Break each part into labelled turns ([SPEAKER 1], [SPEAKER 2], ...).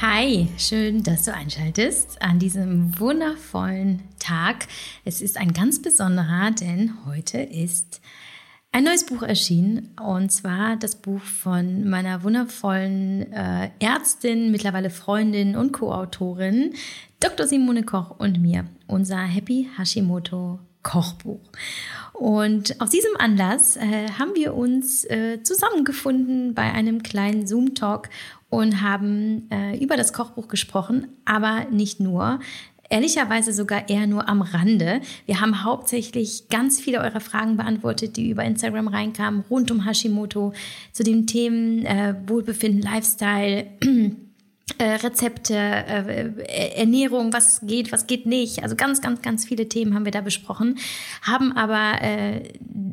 [SPEAKER 1] Hi, schön, dass du einschaltest an diesem wundervollen Tag. Es ist ein ganz besonderer, denn heute ist ein neues Buch erschienen und zwar das Buch von meiner wundervollen äh, Ärztin, mittlerweile Freundin und Co-Autorin Dr. Simone Koch und mir, unser Happy Hashimoto Kochbuch. Und aus diesem Anlass äh, haben wir uns äh, zusammengefunden bei einem kleinen Zoom-Talk und haben äh, über das Kochbuch gesprochen, aber nicht nur. Ehrlicherweise sogar eher nur am Rande. Wir haben hauptsächlich ganz viele eurer Fragen beantwortet, die über Instagram reinkamen, rund um Hashimoto, zu den Themen äh, Wohlbefinden, Lifestyle. Äh, Rezepte, äh, Ernährung, was geht, was geht nicht. Also ganz, ganz, ganz viele Themen haben wir da besprochen, haben aber äh,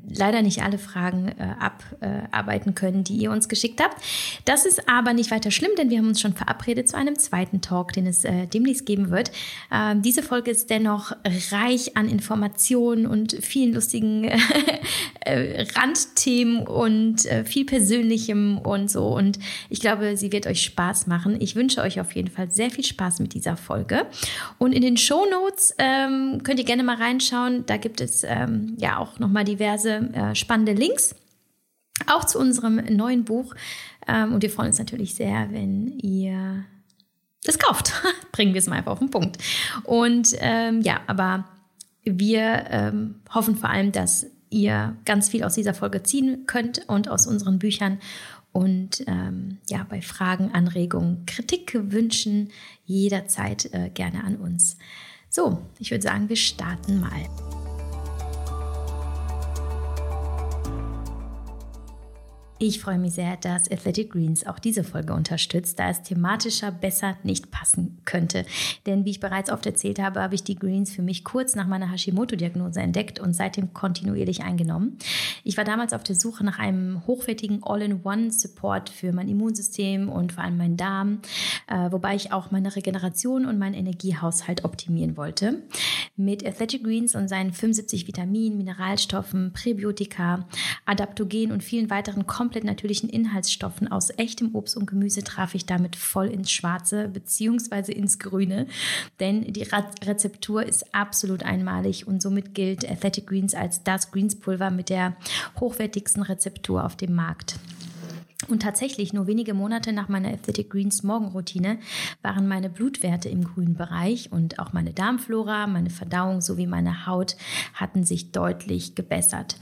[SPEAKER 1] leider nicht alle Fragen äh, abarbeiten können, die ihr uns geschickt habt. Das ist aber nicht weiter schlimm, denn wir haben uns schon verabredet zu einem zweiten Talk, den es äh, demnächst geben wird. Ähm, diese Folge ist dennoch reich an Informationen und vielen lustigen äh, Randthemen und äh, viel Persönlichem und so. Und ich glaube, sie wird euch Spaß machen. Ich wünsche euch auf jeden Fall sehr viel Spaß mit dieser Folge. Und in den Show Notes ähm, könnt ihr gerne mal reinschauen. Da gibt es ähm, ja auch nochmal diverse äh, spannende Links. Auch zu unserem neuen Buch. Ähm, und wir freuen uns natürlich sehr, wenn ihr es kauft. Bringen wir es mal einfach auf den Punkt. Und ähm, ja, aber wir ähm, hoffen vor allem, dass ihr ganz viel aus dieser Folge ziehen könnt und aus unseren Büchern. Und ähm, ja, bei Fragen, Anregungen, Kritik, Wünschen jederzeit äh, gerne an uns. So, ich würde sagen, wir starten mal. Ich freue mich sehr, dass Athletic Greens auch diese Folge unterstützt, da es thematischer besser nicht passen könnte. Denn wie ich bereits oft erzählt habe, habe ich die Greens für mich kurz nach meiner Hashimoto-Diagnose entdeckt und seitdem kontinuierlich eingenommen. Ich war damals auf der Suche nach einem hochwertigen All-in-One-Support für mein Immunsystem und vor allem meinen Darm, äh, wobei ich auch meine Regeneration und meinen Energiehaushalt optimieren wollte. Mit Athletic Greens und seinen 75 Vitaminen, Mineralstoffen, Präbiotika, Adaptogen und vielen weiteren komplett natürlichen Inhaltsstoffen aus echtem Obst und Gemüse traf ich damit voll ins Schwarze bzw. ins Grüne, denn die Rezeptur ist absolut einmalig und somit gilt Athletic Greens als das Greenspulver mit der hochwertigsten Rezeptur auf dem Markt. Und tatsächlich, nur wenige Monate nach meiner Athletic Greens Morgenroutine waren meine Blutwerte im grünen Bereich und auch meine Darmflora, meine Verdauung sowie meine Haut hatten sich deutlich gebessert.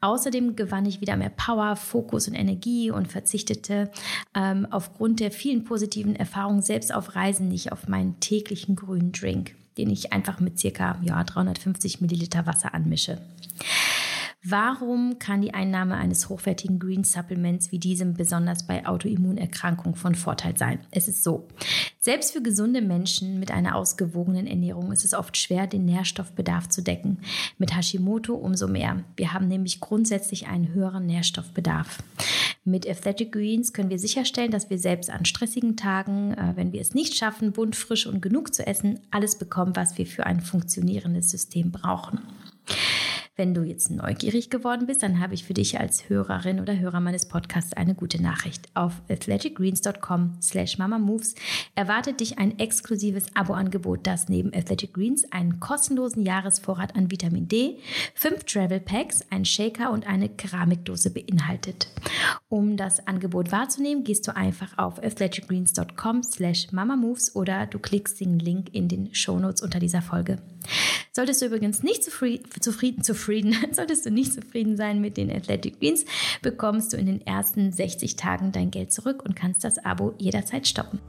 [SPEAKER 1] Außerdem gewann ich wieder mehr Power, Fokus und Energie und verzichtete ähm, aufgrund der vielen positiven Erfahrungen selbst auf Reisen nicht auf meinen täglichen grünen Drink, den ich einfach mit circa ja, 350 Milliliter Wasser anmische. Warum kann die Einnahme eines hochwertigen Green Supplements wie diesem besonders bei Autoimmunerkrankungen von Vorteil sein? Es ist so. Selbst für gesunde Menschen mit einer ausgewogenen Ernährung ist es oft schwer, den Nährstoffbedarf zu decken. Mit Hashimoto umso mehr. Wir haben nämlich grundsätzlich einen höheren Nährstoffbedarf. Mit Athletic Greens können wir sicherstellen, dass wir selbst an stressigen Tagen, äh, wenn wir es nicht schaffen, bunt, frisch und genug zu essen, alles bekommen, was wir für ein funktionierendes System brauchen. Wenn du jetzt neugierig geworden bist, dann habe ich für dich als Hörerin oder Hörer meines Podcasts eine gute Nachricht. Auf athleticgreens.com slash mamamoves erwartet dich ein exklusives Abo-Angebot, das neben Athletic Greens einen kostenlosen Jahresvorrat an Vitamin D, fünf Travel Packs, einen Shaker und eine Keramikdose beinhaltet. Um das Angebot wahrzunehmen, gehst du einfach auf athleticgreens.com slash mamamoves oder du klickst den Link in den Shownotes unter dieser Folge. Solltest du übrigens nicht zufrieden, zufrieden, zufrieden, solltest du nicht zufrieden sein mit den Athletic Greens, bekommst du in den ersten 60 Tagen dein Geld zurück und kannst das Abo jederzeit stoppen.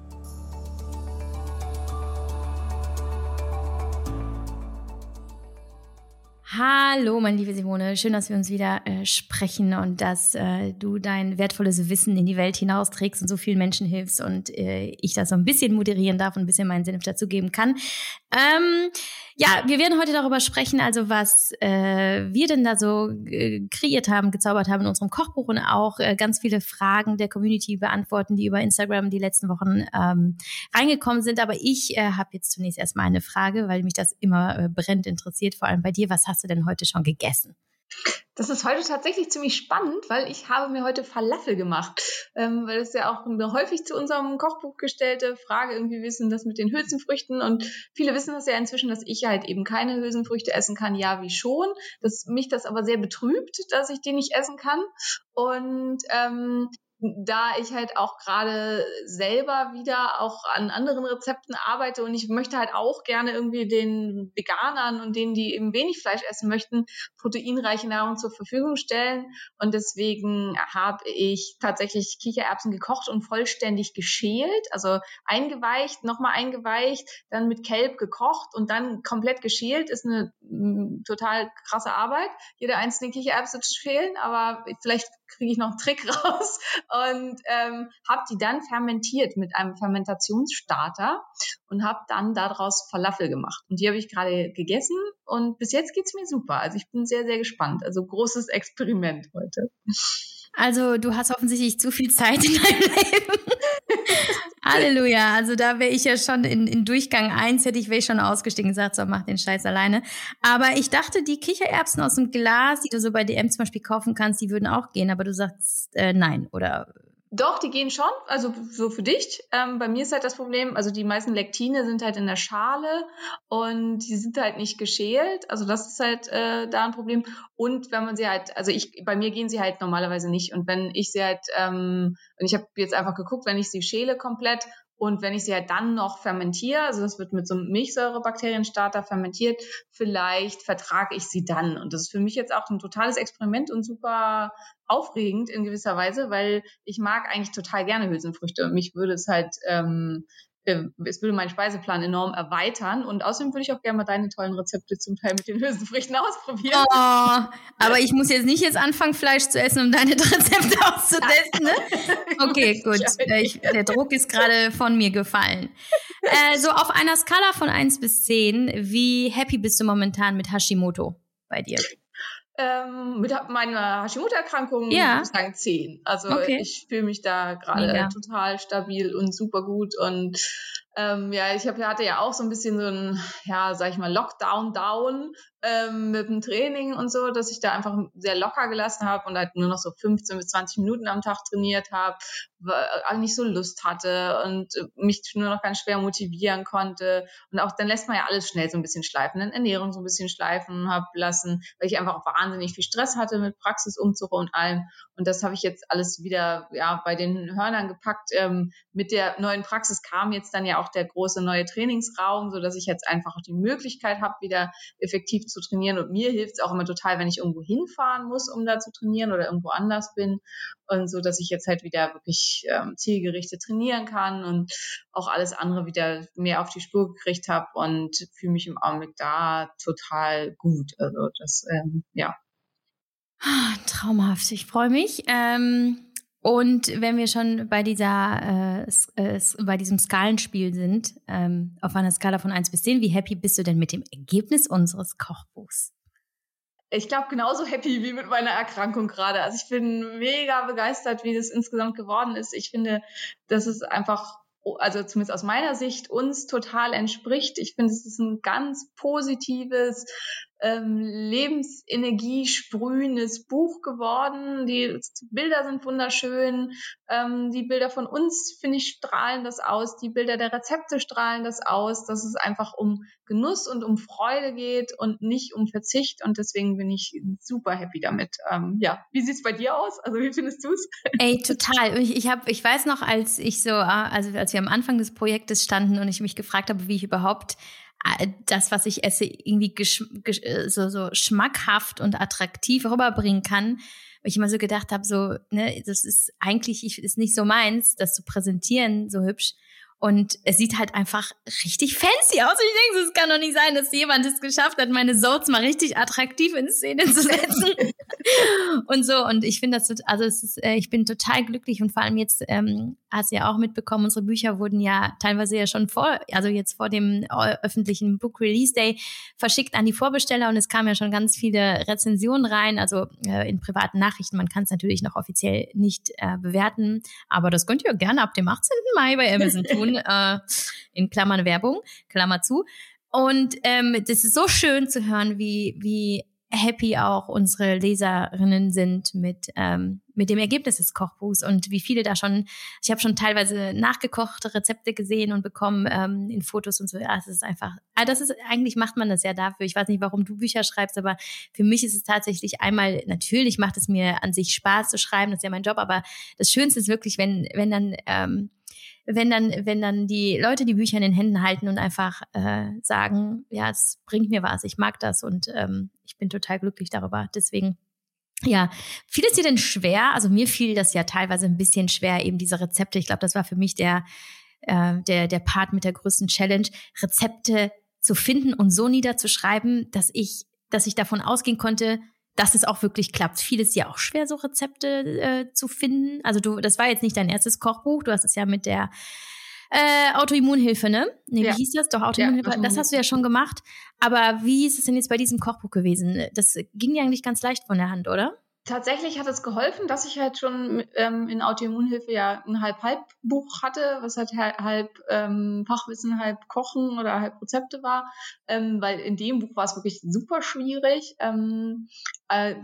[SPEAKER 1] Hallo, meine liebe Simone. Schön, dass wir uns wieder äh, sprechen und dass äh, du dein wertvolles Wissen in die Welt hinausträgst und so vielen Menschen hilfst und äh, ich das so ein bisschen moderieren darf und ein bisschen meinen Senf dazugeben kann. Ähm, ja, wir werden heute darüber sprechen, also was äh, wir denn da so äh, kreiert haben, gezaubert haben in unserem Kochbuch und auch äh, ganz viele Fragen der Community beantworten, die über Instagram die letzten Wochen ähm, reingekommen sind. Aber ich habe jetzt zunächst erstmal eine Frage, weil mich das immer brennend interessiert, vor allem bei dir. Was hast du denn heute schon gegessen?
[SPEAKER 2] Das ist heute tatsächlich ziemlich spannend, weil ich habe mir heute Falafel gemacht. Ähm, weil es ja auch eine häufig zu unserem Kochbuch gestellte Frage irgendwie wissen, das mit den Hülsenfrüchten. Und viele wissen das ja inzwischen, dass ich halt eben keine Hülsenfrüchte essen kann. Ja, wie schon. Dass mich das aber sehr betrübt, dass ich die nicht essen kann. Und ähm, da ich halt auch gerade selber wieder auch an anderen Rezepten arbeite und ich möchte halt auch gerne irgendwie den Veganern und denen, die eben wenig Fleisch essen möchten, proteinreiche Nahrung zur Verfügung stellen. Und deswegen habe ich tatsächlich Kichererbsen gekocht und vollständig geschält, also eingeweicht, nochmal eingeweicht, dann mit Kelb gekocht und dann komplett geschält. Ist eine m, total krasse Arbeit, jede einzelne Kichererbse zu schälen, aber vielleicht kriege ich noch einen Trick raus und ähm, habe die dann fermentiert mit einem Fermentationsstarter und habe dann daraus Falafel gemacht. Und die habe ich gerade gegessen und bis jetzt geht's mir super. Also ich bin sehr, sehr gespannt. Also großes Experiment heute.
[SPEAKER 1] Also du hast offensichtlich zu viel Zeit in deinem Leben. Halleluja. Also da wäre ich ja schon in, in Durchgang eins hätte ich wäre ich schon ausgestiegen und gesagt, so mach den Scheiß alleine. Aber ich dachte, die Kichererbsen aus dem Glas, die du so bei DM zum Beispiel kaufen kannst, die würden auch gehen, aber du sagst äh, nein, oder
[SPEAKER 2] doch, die gehen schon, also so für dich. Ähm, bei mir ist halt das Problem, also die meisten Lektine sind halt in der Schale und die sind halt nicht geschält. Also das ist halt äh, da ein Problem. Und wenn man sie halt, also ich, bei mir gehen sie halt normalerweise nicht. Und wenn ich sie halt, ähm, und ich habe jetzt einfach geguckt, wenn ich sie schäle komplett und wenn ich sie halt dann noch fermentiere, also das wird mit so einem Milchsäurebakterienstarter fermentiert, vielleicht vertrage ich sie dann. Und das ist für mich jetzt auch ein totales Experiment und super aufregend in gewisser Weise, weil ich mag eigentlich total gerne Hülsenfrüchte. Und mich würde es halt ähm, äh, es würde meinen Speiseplan enorm erweitern und außerdem würde ich auch gerne mal deine tollen Rezepte zum Teil mit den Hülsenfrüchten ausprobieren.
[SPEAKER 1] Oh, aber ich muss jetzt nicht jetzt anfangen, Fleisch zu essen, um deine Rezepte auszutesten. Ne? Okay, gut. Ich, der Druck ist gerade von mir gefallen. Äh, so auf einer Skala von 1 bis 10, wie happy bist du momentan mit Hashimoto bei dir?
[SPEAKER 2] Ähm, mit meiner Hashimoto-Erkrankung ja. würde ich sagen 10. Also okay. ich fühle mich da gerade total stabil und super gut und ähm, ja, ich hab, hatte ja auch so ein bisschen so ein, ja, sag ich mal, Lockdown-Down ähm, mit dem Training und so, dass ich da einfach sehr locker gelassen habe und halt nur noch so 15 bis 20 Minuten am Tag trainiert habe, äh, nicht so Lust hatte und mich nur noch ganz schwer motivieren konnte. Und auch dann lässt man ja alles schnell so ein bisschen schleifen, dann Ernährung so ein bisschen schleifen habe lassen, weil ich einfach auch wahnsinnig viel Stress hatte mit Praxisumzug und allem. Und das habe ich jetzt alles wieder ja bei den Hörnern gepackt. Ähm, mit der neuen Praxis kam jetzt dann ja auch der große neue Trainingsraum, so dass ich jetzt einfach auch die Möglichkeit habe, wieder effektiv zu trainieren. Und mir hilft es auch immer total, wenn ich irgendwo hinfahren muss, um da zu trainieren oder irgendwo anders bin. Und so, dass ich jetzt halt wieder wirklich ähm, zielgerichtet trainieren kann und auch alles andere wieder mehr auf die Spur gekriegt habe und fühle mich im Augenblick da total gut. Also das, ähm, ja.
[SPEAKER 1] Ah, traumhaft, ich freue mich. Ähm und wenn wir schon bei dieser, äh, äh, bei diesem Skalenspiel sind, ähm, auf einer Skala von 1 bis 10, wie happy bist du denn mit dem Ergebnis unseres Kochbuchs?
[SPEAKER 2] Ich glaube, genauso happy wie mit meiner Erkrankung gerade. Also ich bin mega begeistert, wie das insgesamt geworden ist. Ich finde, das ist einfach also zumindest aus meiner Sicht, uns total entspricht. Ich finde, es ist ein ganz positives, ähm, Lebensenergie sprühendes Buch geworden. Die Bilder sind wunderschön. Ähm, die Bilder von uns, finde ich, strahlen das aus. Die Bilder der Rezepte strahlen das aus, dass es einfach um Genuss und um Freude geht und nicht um Verzicht. Und deswegen bin ich super happy damit. Ähm, ja, wie sieht's bei dir aus? Also wie findest du's?
[SPEAKER 1] Ey, total. Ich, ich, hab, ich weiß noch, als ich so, ah, also als wir am Anfang des Projektes standen und ich mich gefragt habe, wie ich überhaupt äh, das, was ich esse, irgendwie äh, so, so schmackhaft und attraktiv rüberbringen kann. Weil ich immer so gedacht habe, so, ne, das ist eigentlich ich, ist nicht so meins, das zu präsentieren, so hübsch. Und es sieht halt einfach richtig fancy aus. Und ich denke, es kann doch nicht sein, dass jemand es geschafft hat, meine Soaps mal richtig attraktiv in Szene zu setzen. und so. Und ich finde das, also es ist, äh, ich bin total glücklich und vor allem jetzt ähm, hast du ja auch mitbekommen, unsere Bücher wurden ja teilweise ja schon vor, also jetzt vor dem äh, öffentlichen Book Release Day verschickt an die Vorbesteller und es kamen ja schon ganz viele Rezensionen rein, also äh, in privaten Nachrichten. Man kann es natürlich noch offiziell nicht äh, bewerten, aber das könnt ihr gerne ab dem 18. Mai bei Amazon tun, äh, in Klammern Werbung, Klammer zu. Und ähm, das ist so schön zu hören, wie, wie happy auch unsere Leserinnen sind mit, ähm, mit dem Ergebnis des Kochbuchs und wie viele da schon, ich habe schon teilweise nachgekochte Rezepte gesehen und bekommen ähm, in Fotos und so. Ja, es ist einfach, ah, das ist, eigentlich macht man das ja dafür. Ich weiß nicht, warum du Bücher schreibst, aber für mich ist es tatsächlich einmal, natürlich macht es mir an sich Spaß zu schreiben, das ist ja mein Job, aber das Schönste ist wirklich, wenn, wenn dann, ähm, wenn dann, wenn dann die Leute die Bücher in den Händen halten und einfach äh, sagen, ja, es bringt mir was, ich mag das und ähm, ich bin total glücklich darüber. Deswegen ja, fiel es dir denn schwer? Also mir fiel das ja teilweise ein bisschen schwer, eben diese Rezepte. Ich glaube, das war für mich der, äh, der, der Part mit der größten Challenge, Rezepte zu finden und so niederzuschreiben, dass ich, dass ich davon ausgehen konnte, dass es auch wirklich klappt. Vieles ja auch schwer, so Rezepte äh, zu finden. Also du, das war jetzt nicht dein erstes Kochbuch, du hast es ja mit der äh, Autoimmunhilfe, ne? Nee, ja. wie hieß das? Doch, Autoimmunhilfe. Ja, das hast du ja schon gemacht. Aber wie ist es denn jetzt bei diesem Kochbuch gewesen? Das ging ja eigentlich ganz leicht von der Hand, oder?
[SPEAKER 2] Tatsächlich hat es geholfen, dass ich halt schon ähm, in Autoimmunhilfe ja ein Halb-Halb-Buch hatte, was halt halb ähm, Fachwissen, halb Kochen oder halb Rezepte war, ähm, weil in dem Buch war es wirklich super schwierig, ähm, äh,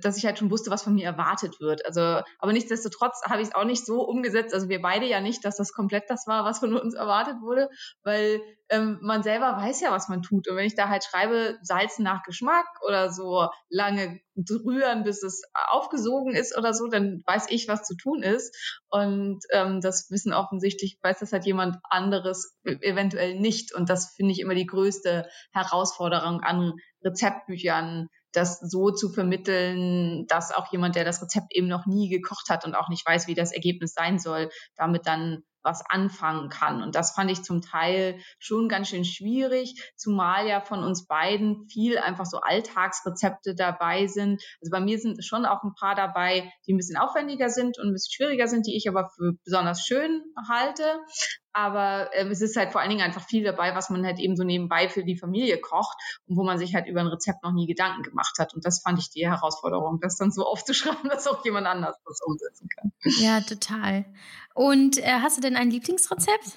[SPEAKER 2] dass ich halt schon wusste, was von mir erwartet wird. Also, aber nichtsdestotrotz habe ich es auch nicht so umgesetzt, also wir beide ja nicht, dass das komplett das war, was von uns erwartet wurde, weil ähm, man selber weiß ja, was man tut. Und wenn ich da halt schreibe, Salzen nach Geschmack oder so lange rühren, bis es aufgesogen ist oder so, dann weiß ich, was zu tun ist. Und ähm, das Wissen offensichtlich weiß das halt jemand anderes e-, eventuell nicht. Und das finde ich immer die größte Herausforderung an Rezeptbüchern, das so zu vermitteln, dass auch jemand, der das Rezept eben noch nie gekocht hat und auch nicht weiß, wie das Ergebnis sein soll, damit dann was anfangen kann. Und das fand ich zum Teil schon ganz schön schwierig, zumal ja von uns beiden viel einfach so Alltagsrezepte dabei sind. Also bei mir sind schon auch ein paar dabei, die ein bisschen aufwendiger sind und ein bisschen schwieriger sind, die ich aber für besonders schön halte. Aber ähm, es ist halt vor allen Dingen einfach viel dabei, was man halt eben so nebenbei für die Familie kocht und wo man sich halt über ein Rezept noch nie Gedanken gemacht hat. Und das fand ich die Herausforderung, das dann so aufzuschreiben, dass auch jemand anders das umsetzen kann.
[SPEAKER 1] Ja, total. Und äh, hast du denn ein Lieblingsrezept?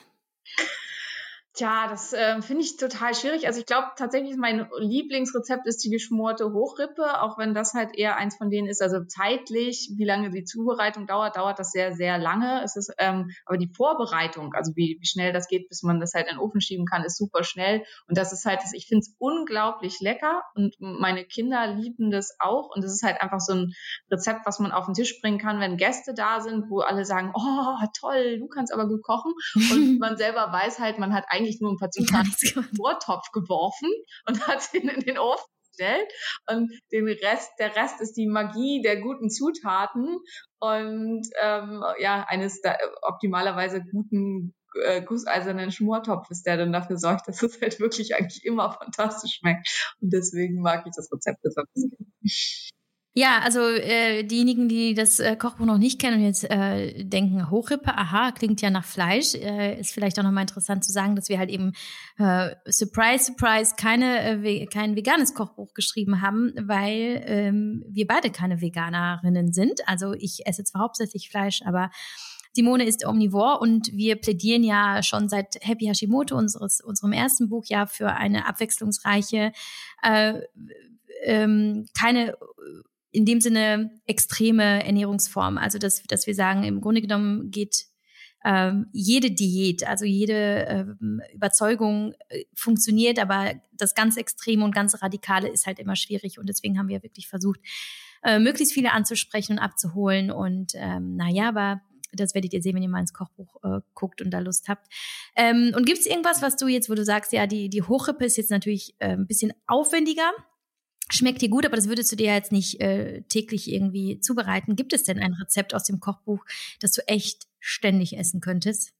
[SPEAKER 2] Tja, das äh, finde ich total schwierig. Also ich glaube tatsächlich, mein Lieblingsrezept ist die geschmorte Hochrippe, auch wenn das halt eher eins von denen ist. Also zeitlich, wie lange die Zubereitung dauert, dauert das sehr, sehr lange. Es ist, ähm, aber die Vorbereitung, also wie, wie schnell das geht, bis man das halt in den Ofen schieben kann, ist super schnell. Und das ist halt, ich finde es unglaublich lecker und meine Kinder lieben das auch. Und das ist halt einfach so ein Rezept, was man auf den Tisch bringen kann, wenn Gäste da sind, wo alle sagen, oh toll, du kannst aber gut kochen. Und man selber weiß halt, man hat eigentlich eigentlich nur ein paar Zutaten in den Vortopf geworfen und hat ihn in den Ofen gestellt. Und den Rest, der Rest ist die Magie der guten Zutaten und ähm, ja, eines optimalerweise guten äh, gusseisernen Schmortopfes, der dann dafür sorgt, dass es halt wirklich eigentlich immer fantastisch schmeckt. Und deswegen mag ich das Rezept besonders gerne.
[SPEAKER 1] Ja, also äh, diejenigen, die das äh, Kochbuch noch nicht kennen und jetzt äh, denken, Hochrippe, aha, klingt ja nach Fleisch, äh, ist vielleicht auch nochmal interessant zu sagen, dass wir halt eben, äh, surprise, surprise, keine, äh, kein veganes Kochbuch geschrieben haben, weil ähm, wir beide keine Veganerinnen sind. Also ich esse zwar hauptsächlich Fleisch, aber Simone ist omnivor und wir plädieren ja schon seit Happy Hashimoto, unseres, unserem ersten Buch, ja für eine abwechslungsreiche, äh, ähm, keine in dem Sinne extreme Ernährungsform. Also dass, dass wir sagen, im Grunde genommen geht ähm, jede Diät, also jede ähm, Überzeugung äh, funktioniert, aber das ganz Extreme und ganz Radikale ist halt immer schwierig. Und deswegen haben wir wirklich versucht, äh, möglichst viele anzusprechen und abzuholen. Und ähm, naja, aber das werdet ihr sehen, wenn ihr mal ins Kochbuch äh, guckt und da Lust habt. Ähm, und gibt es irgendwas, was du jetzt, wo du sagst, ja, die, die Hochrippe ist jetzt natürlich äh, ein bisschen aufwendiger, schmeckt dir gut, aber das würdest du dir jetzt nicht äh, täglich irgendwie zubereiten. Gibt es denn ein Rezept aus dem Kochbuch, das du echt ständig essen könntest?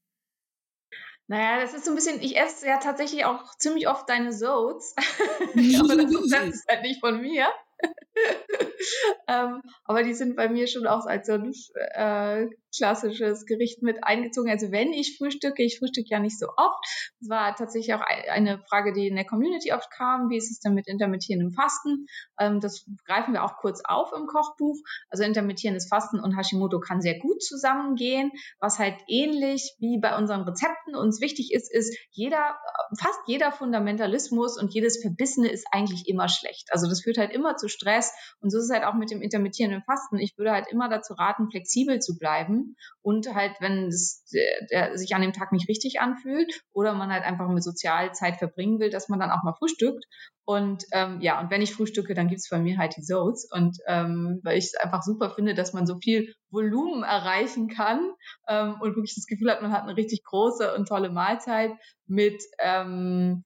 [SPEAKER 2] Naja, das ist so ein bisschen, ich esse ja tatsächlich auch ziemlich oft deine Soats. aber das ist halt nicht von mir. ähm, aber die sind bei mir schon auch als so ein äh, klassisches Gericht mit eingezogen. Also wenn ich frühstücke, ich frühstücke ja nicht so oft. Das war tatsächlich auch eine Frage, die in der Community oft kam. Wie ist es denn mit intermittierendem Fasten? Ähm, das greifen wir auch kurz auf im Kochbuch. Also intermittierendes Fasten und Hashimoto kann sehr gut zusammengehen. Was halt ähnlich wie bei unseren Rezepten uns wichtig ist, ist jeder, fast jeder Fundamentalismus und jedes Verbissene ist eigentlich immer schlecht. Also das führt halt immer zu Stress. Und so ist es halt auch mit dem intermittierenden Fasten. Ich würde halt immer dazu raten, flexibel zu bleiben und halt, wenn es der, der sich an dem Tag nicht richtig anfühlt oder man halt einfach mit Sozialzeit verbringen will, dass man dann auch mal frühstückt. Und ähm, ja, und wenn ich frühstücke, dann gibt's bei mir halt die Zoats. Und ähm, weil ich es einfach super finde, dass man so viel Volumen erreichen kann ähm, und wirklich das Gefühl hat, man hat eine richtig große und tolle Mahlzeit mit ähm,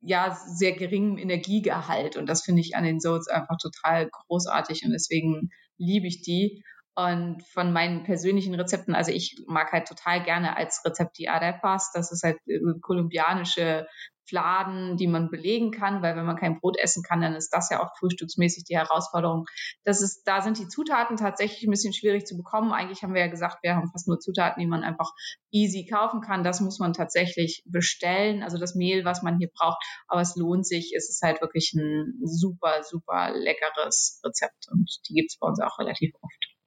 [SPEAKER 2] ja sehr geringem Energiegehalt. Und das finde ich an den Zoats einfach total großartig und deswegen liebe ich die. Und von meinen persönlichen Rezepten, also ich mag halt total gerne als Rezept die Arepas. Das ist halt äh, kolumbianische Fladen, die man belegen kann, weil wenn man kein Brot essen kann, dann ist das ja auch frühstücksmäßig die Herausforderung. Das ist, da sind die Zutaten tatsächlich ein bisschen schwierig zu bekommen. Eigentlich haben wir ja gesagt, wir haben fast nur Zutaten, die man einfach easy kaufen kann. Das muss man tatsächlich bestellen. Also das Mehl, was man hier braucht. Aber es lohnt sich. Es ist halt wirklich ein super, super leckeres Rezept und die gibt es bei uns auch relativ oft.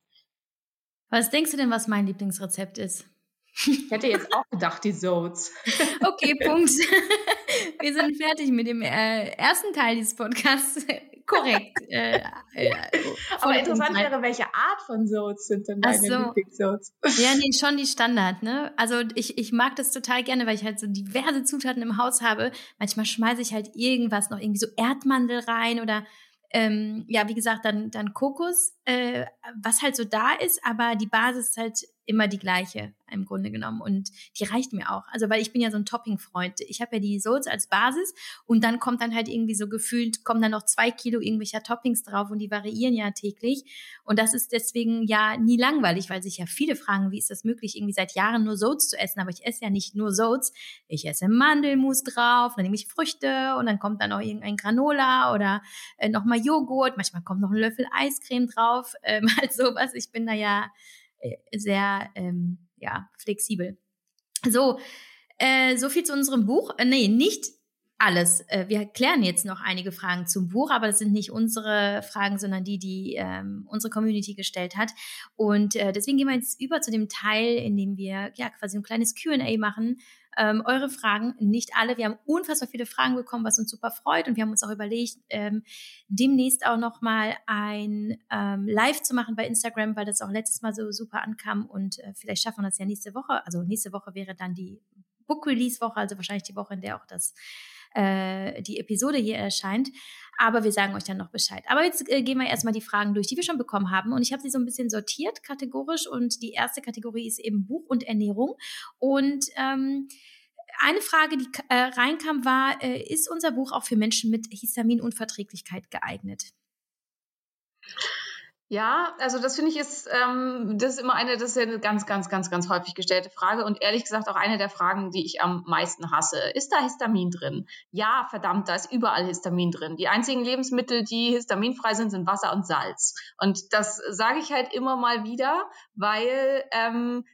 [SPEAKER 1] Was denkst du denn, was mein Lieblingsrezept ist?
[SPEAKER 2] Ich hätte jetzt auch gedacht, die Zoats.
[SPEAKER 1] Okay, Punkt. Wir sind fertig mit dem äh, ersten Teil dieses Podcasts. Korrekt. Äh,
[SPEAKER 2] äh, Aber interessant wäre, welche Art von Zoats sind denn deine so. Lieblingszoats?
[SPEAKER 1] Ja, nee, schon die Standard, ne? Also ich, ich mag das total gerne, weil ich halt so diverse Zutaten im Haus habe. Manchmal schmeiße ich halt irgendwas noch irgendwie so Erdmandel rein oder ähm, ja, wie gesagt, dann, dann Kokos, äh, was halt so da ist, aber die Basis ist halt immer die gleiche im Grunde genommen und die reicht mir auch. Also weil ich bin ja so ein Topping-Freund. Ich habe ja die Soße als Basis und dann kommt dann halt irgendwie so gefühlt, kommen dann noch zwei Kilo irgendwelcher Toppings drauf und die variieren ja täglich und das ist deswegen ja nie langweilig, weil sich ja viele fragen, wie ist das möglich, irgendwie seit Jahren nur Soats zu essen, aber ich esse ja nicht nur Soats, ich esse Mandelmus drauf, dann nehme ich Früchte und dann kommt dann noch irgendein Granola oder äh, nochmal Joghurt, manchmal kommt noch ein Löffel Eiscreme drauf, ähm, halt sowas. Ich bin da ja sehr ähm, ja, flexibel. So, äh, so viel zu unserem Buch. Äh, nee, nicht alles. Äh, wir klären jetzt noch einige Fragen zum Buch, aber das sind nicht unsere Fragen, sondern die, die ähm, unsere Community gestellt hat. Und äh, deswegen gehen wir jetzt über zu dem Teil, in dem wir ja quasi ein kleines QA machen ähm, eure Fragen, nicht alle. Wir haben unfassbar viele Fragen bekommen, was uns super freut. Und wir haben uns auch überlegt, ähm, demnächst auch nochmal ein ähm, Live zu machen bei Instagram, weil das auch letztes Mal so super ankam. Und äh, vielleicht schaffen wir das ja nächste Woche. Also nächste Woche wäre dann die Book Release Woche, also wahrscheinlich die Woche, in der auch das äh, die Episode hier erscheint. Aber wir sagen euch dann noch Bescheid. Aber jetzt äh, gehen wir erstmal die Fragen durch, die wir schon bekommen haben. Und ich habe sie so ein bisschen sortiert, kategorisch. Und die erste Kategorie ist eben Buch und Ernährung. Und ähm, eine Frage, die äh, reinkam, war, äh, ist unser Buch auch für Menschen mit Histaminunverträglichkeit geeignet?
[SPEAKER 2] Ja, also das finde ich ist, ähm, das ist immer eine, das ist eine ganz, ganz, ganz, ganz häufig gestellte Frage und ehrlich gesagt auch eine der Fragen, die ich am meisten hasse. Ist da Histamin drin? Ja, verdammt, da ist überall Histamin drin. Die einzigen Lebensmittel, die histaminfrei sind, sind Wasser und Salz. Und das sage ich halt immer mal wieder, weil ähm,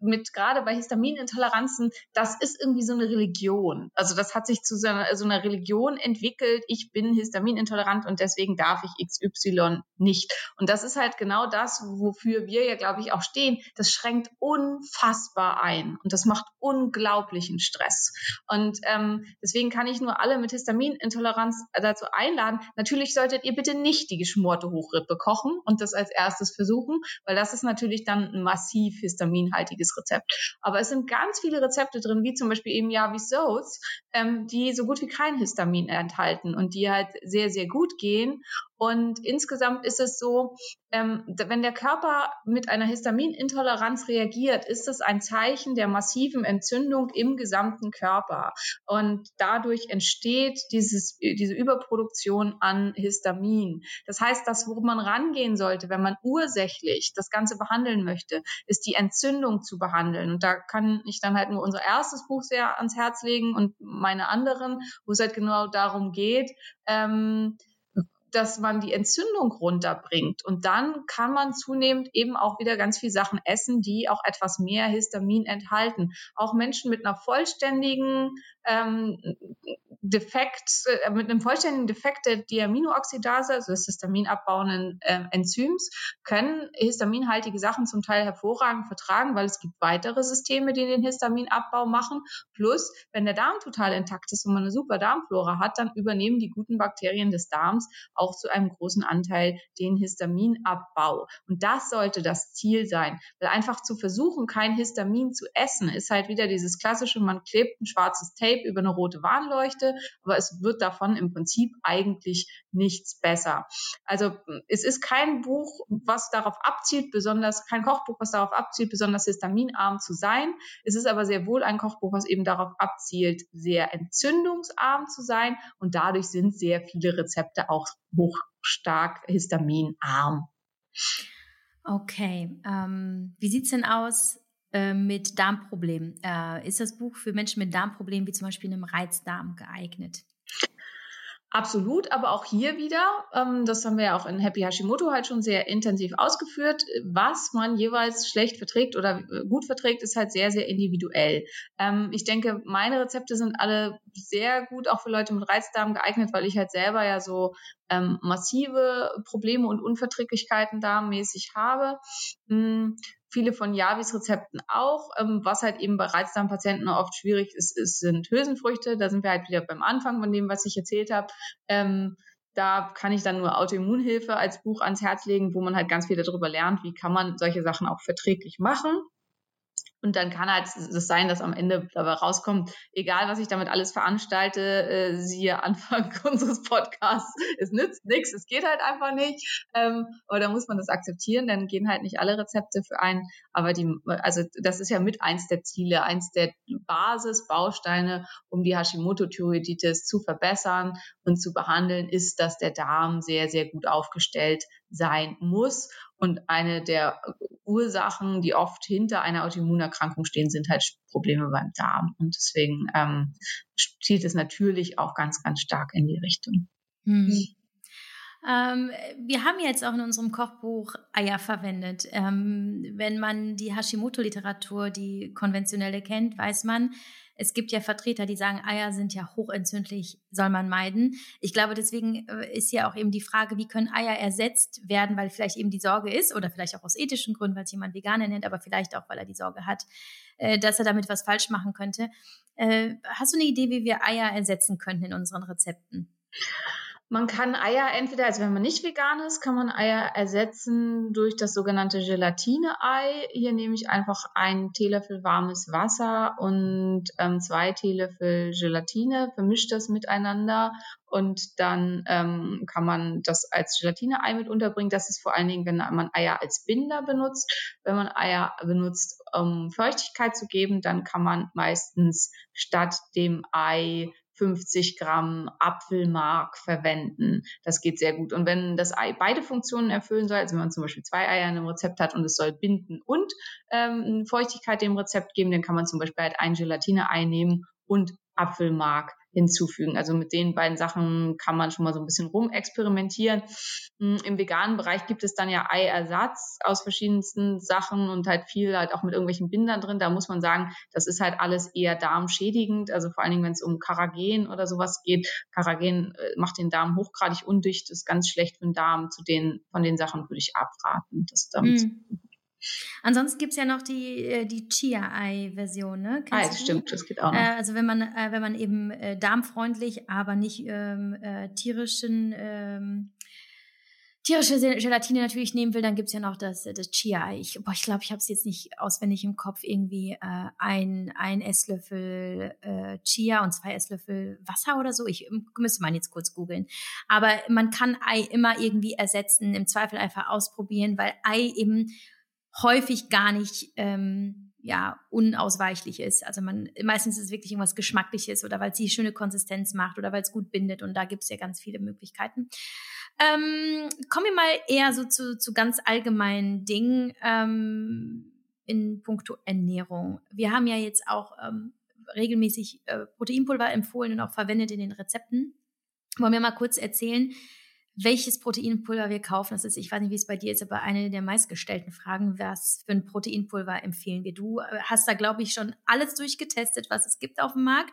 [SPEAKER 2] mit gerade bei Histaminintoleranzen, das ist irgendwie so eine Religion. Also das hat sich zu so einer, so einer Religion entwickelt. Ich bin histaminintolerant und deswegen darf ich XY nicht. Und das ist halt genau das, wofür wir ja, glaube ich, auch stehen. Das schränkt unfassbar ein und das macht unglaublichen Stress. Und ähm, deswegen kann ich nur alle mit Histaminintoleranz dazu einladen. Natürlich solltet ihr bitte nicht die geschmorte Hochrippe kochen und das als erstes versuchen, weil das ist natürlich dann ein massiv histaminhaltiges Rezept. Aber es sind ganz viele Rezepte drin, wie zum Beispiel eben Yavi Soats, ähm, die so gut wie kein Histamin enthalten und die halt sehr, sehr gut gehen. Und insgesamt ist es so, ähm, wenn der Körper mit einer Histaminintoleranz reagiert, ist es ein Zeichen der massiven Entzündung im gesamten Körper. Und dadurch entsteht dieses, diese Überproduktion an Histamin. Das heißt, das, wo man rangehen sollte, wenn man ursächlich das Ganze behandeln möchte, ist die Entzündung zu behandeln. Und da kann ich dann halt nur unser erstes Buch sehr ans Herz legen und meine anderen, wo es halt genau darum geht, ähm, dass man die Entzündung runterbringt. Und dann kann man zunehmend eben auch wieder ganz viele Sachen essen, die auch etwas mehr Histamin enthalten. Auch Menschen mit einer vollständigen ähm, Defekt, äh, mit einem vollständigen Defekt der Diaminoxidase, also des histaminabbauenden äh, Enzyms, können histaminhaltige Sachen zum Teil hervorragend vertragen, weil es gibt weitere Systeme, die den Histaminabbau machen. Plus, wenn der Darm total intakt ist und man eine super Darmflora hat, dann übernehmen die guten Bakterien des Darms auch auch zu einem großen Anteil den Histaminabbau. Und das sollte das Ziel sein. Weil einfach zu versuchen, kein Histamin zu essen, ist halt wieder dieses klassische, man klebt ein schwarzes Tape über eine rote Warnleuchte, aber es wird davon im Prinzip eigentlich nichts besser. Also es ist kein Buch, was darauf abzielt, besonders, kein Kochbuch, was darauf abzielt, besonders histaminarm zu sein. Es ist aber sehr wohl ein Kochbuch, was eben darauf abzielt, sehr entzündungsarm zu sein. Und dadurch sind sehr viele Rezepte auch hochstark histaminarm.
[SPEAKER 1] Okay, ähm, wie sieht's denn aus äh, mit Darmproblemen? Äh, ist das Buch für Menschen mit Darmproblemen wie zum Beispiel einem Reizdarm geeignet?
[SPEAKER 2] Absolut, aber auch hier wieder, ähm, das haben wir ja auch in Happy Hashimoto halt schon sehr intensiv ausgeführt, was man jeweils schlecht verträgt oder äh, gut verträgt, ist halt sehr, sehr individuell. Ähm, ich denke, meine Rezepte sind alle sehr gut auch für Leute mit Reizdarm geeignet, weil ich halt selber ja so ähm, massive Probleme und Unverträglichkeiten darmmäßig habe. Hm, viele von Javis Rezepten auch. Ähm, was halt eben bei Reizdarmpatienten oft schwierig ist, ist, sind Hülsenfrüchte. Da sind wir halt wieder beim Anfang von dem, was ich erzählt habe. Ähm, da kann ich dann nur Autoimmunhilfe als Buch ans Herz legen, wo man halt ganz viel darüber lernt, wie kann man solche Sachen auch verträglich machen. Und dann kann halt das sein, dass am Ende dabei rauskommt, egal was ich damit alles veranstalte, äh, siehe Anfang unseres Podcasts, es nützt nichts, es geht halt einfach nicht. Ähm, aber da muss man das akzeptieren, dann gehen halt nicht alle Rezepte für einen. Aber die, also das ist ja mit eins der Ziele, eins der Basisbausteine, um die Hashimoto-Thyreoiditis zu verbessern und zu behandeln, ist, dass der Darm sehr, sehr gut aufgestellt sein muss. Und eine der Ursachen, die oft hinter einer Autoimmunerkrankung stehen, sind halt Probleme beim Darm. Und deswegen ähm, zielt es natürlich auch ganz, ganz stark in die Richtung.
[SPEAKER 1] Hm. Ähm, wir haben jetzt auch in unserem Kochbuch Eier verwendet. Ähm, wenn man die Hashimoto-Literatur, die konventionelle kennt, weiß man, es gibt ja Vertreter, die sagen, Eier sind ja hochentzündlich, soll man meiden. Ich glaube, deswegen äh, ist ja auch eben die Frage, wie können Eier ersetzt werden, weil vielleicht eben die Sorge ist oder vielleicht auch aus ethischen Gründen, weil es jemand Veganer nennt, aber vielleicht auch, weil er die Sorge hat, äh, dass er damit was falsch machen könnte. Äh, hast du eine Idee, wie wir Eier ersetzen könnten in unseren Rezepten?
[SPEAKER 2] Man kann Eier entweder, also wenn man nicht vegan ist, kann man Eier ersetzen durch das sogenannte Gelatine-Ei. Hier nehme ich einfach einen Teelöffel warmes Wasser und ähm, zwei Teelöffel Gelatine, vermische das miteinander und dann ähm, kann man das als Gelatine-Ei mit unterbringen. Das ist vor allen Dingen, wenn man Eier als Binder benutzt. Wenn man Eier benutzt, um Feuchtigkeit zu geben, dann kann man meistens statt dem Ei 50 Gramm Apfelmark verwenden. Das geht sehr gut. Und wenn das Ei beide Funktionen erfüllen soll, also wenn man zum Beispiel zwei Eier in einem Rezept hat und es soll binden und ähm, Feuchtigkeit dem Rezept geben, dann kann man zum Beispiel halt ein Gelatine-Ei nehmen und Apfelmark hinzufügen. Also mit den beiden Sachen kann man schon mal so ein bisschen rumexperimentieren. Hm, Im veganen Bereich gibt es dann ja Eiersatz aus verschiedensten Sachen und halt viel halt auch mit irgendwelchen Bindern drin. Da muss man sagen, das ist halt alles eher darmschädigend. Also vor allen Dingen, wenn es um Karagen oder sowas geht. Karagen äh, macht den Darm hochgradig undicht, ist ganz schlecht für den Darm. Zu den, von den Sachen würde ich abraten. Das damit mm.
[SPEAKER 1] Ansonsten gibt es ja noch die, äh, die Chia-Ei-Version, ne?
[SPEAKER 2] ah, das stimmt, das geht auch noch.
[SPEAKER 1] Äh, also wenn man, äh, wenn man eben darmfreundlich, aber nicht ähm, äh, tierischen ähm, tierische Gelatine natürlich nehmen will, dann gibt's ja noch das, das Chia-Ei. Ich, boah, ich glaube, ich habe es jetzt nicht auswendig im Kopf. Irgendwie äh, ein, ein Esslöffel äh, Chia und zwei Esslöffel Wasser oder so. Ich müsste mal jetzt kurz googeln. Aber man kann Ei immer irgendwie ersetzen, im Zweifel einfach ausprobieren, weil Ei eben häufig gar nicht ähm, ja unausweichlich ist. Also man meistens ist es wirklich irgendwas Geschmackliches oder weil es die schöne Konsistenz macht oder weil es gut bindet und da gibt es ja ganz viele Möglichkeiten. Ähm, kommen wir mal eher so zu, zu ganz allgemeinen Dingen ähm, in puncto Ernährung. Wir haben ja jetzt auch ähm, regelmäßig äh, Proteinpulver empfohlen und auch verwendet in den Rezepten. Wollen wir mal kurz erzählen, welches Proteinpulver wir kaufen. Das ist, ich weiß nicht, wie es bei dir ist, aber eine der meistgestellten Fragen, was für ein Proteinpulver empfehlen wir? Du äh, hast da, glaube ich, schon alles durchgetestet, was es gibt auf dem Markt.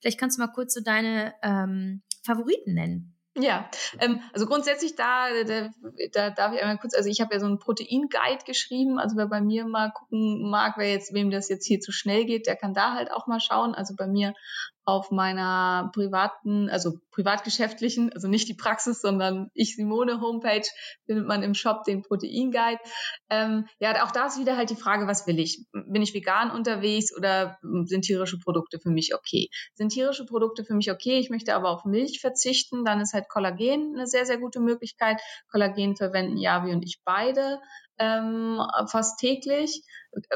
[SPEAKER 1] Vielleicht kannst du mal kurz so deine ähm, Favoriten nennen.
[SPEAKER 2] Ja, ähm, also grundsätzlich da, da, da darf ich einmal kurz, also ich habe ja so einen Protein-Guide geschrieben, also wer bei mir mal gucken mag, wer jetzt, wem das jetzt hier zu schnell geht, der kann da halt auch mal schauen. Also bei mir auf meiner privaten, also privatgeschäftlichen, also nicht die Praxis, sondern ich Simone Homepage findet man im Shop den Protein Guide. Ähm, ja, auch da ist wieder halt die Frage, was will ich? Bin ich vegan unterwegs oder sind tierische Produkte für mich okay? Sind tierische Produkte für mich okay? Ich möchte aber auf Milch verzichten, dann ist halt Kollagen eine sehr, sehr gute Möglichkeit. Kollagen verwenden Javi und ich beide ähm, fast täglich,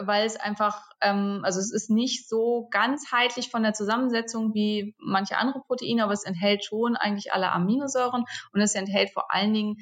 [SPEAKER 2] weil es einfach, ähm, also es ist nicht so ganzheitlich von der Zusammensetzung wie manche andere Proteine, aber es enthält schon eigentlich alle Aminosäuren und es enthält vor allen Dingen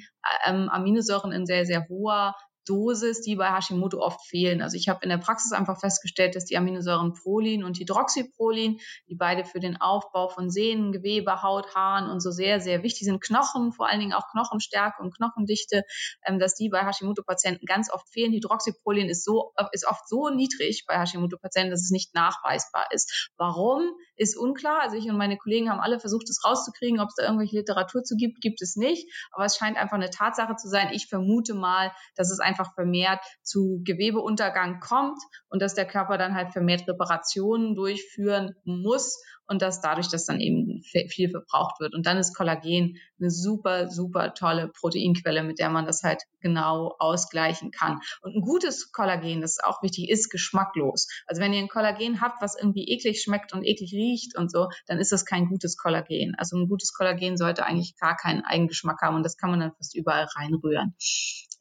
[SPEAKER 2] ähm, Aminosäuren in sehr, sehr hoher Dosis, die bei Hashimoto oft fehlen. Also ich habe in der Praxis einfach festgestellt, dass die Aminosäuren Prolin und Hydroxyprolin, die beide für den Aufbau von Sehnen, Gewebe, Haut, Haaren und so sehr, sehr wichtig sind, Knochen, vor allen Dingen auch Knochenstärke und Knochendichte, ähm, dass die bei Hashimoto-Patienten ganz oft fehlen. Hydroxyprolin ist so, ist oft so niedrig bei Hashimoto-Patienten, dass es nicht nachweisbar ist. Warum? Ist unklar. Also ich und meine Kollegen haben alle versucht, es rauszukriegen, ob es da irgendwelche Literatur zu gibt, gibt es nicht. Aber es scheint einfach eine Tatsache zu sein. Ich vermute mal, dass es einfach vermehrt zu Gewebeuntergang kommt und dass der Körper dann halt vermehrt Reparationen durchführen muss und dass dadurch das dann eben viel verbraucht wird. Und dann ist Kollagen eine super, super tolle Proteinquelle, mit der man das halt genau ausgleichen kann. Und ein gutes Kollagen, das ist auch wichtig, ist geschmacklos. Also wenn ihr ein Kollagen habt, was irgendwie eklig schmeckt und eklig riecht und so, dann ist das kein gutes Kollagen. Also ein gutes Kollagen sollte eigentlich gar keinen Eigengeschmack haben und das kann man dann fast überall reinrühren.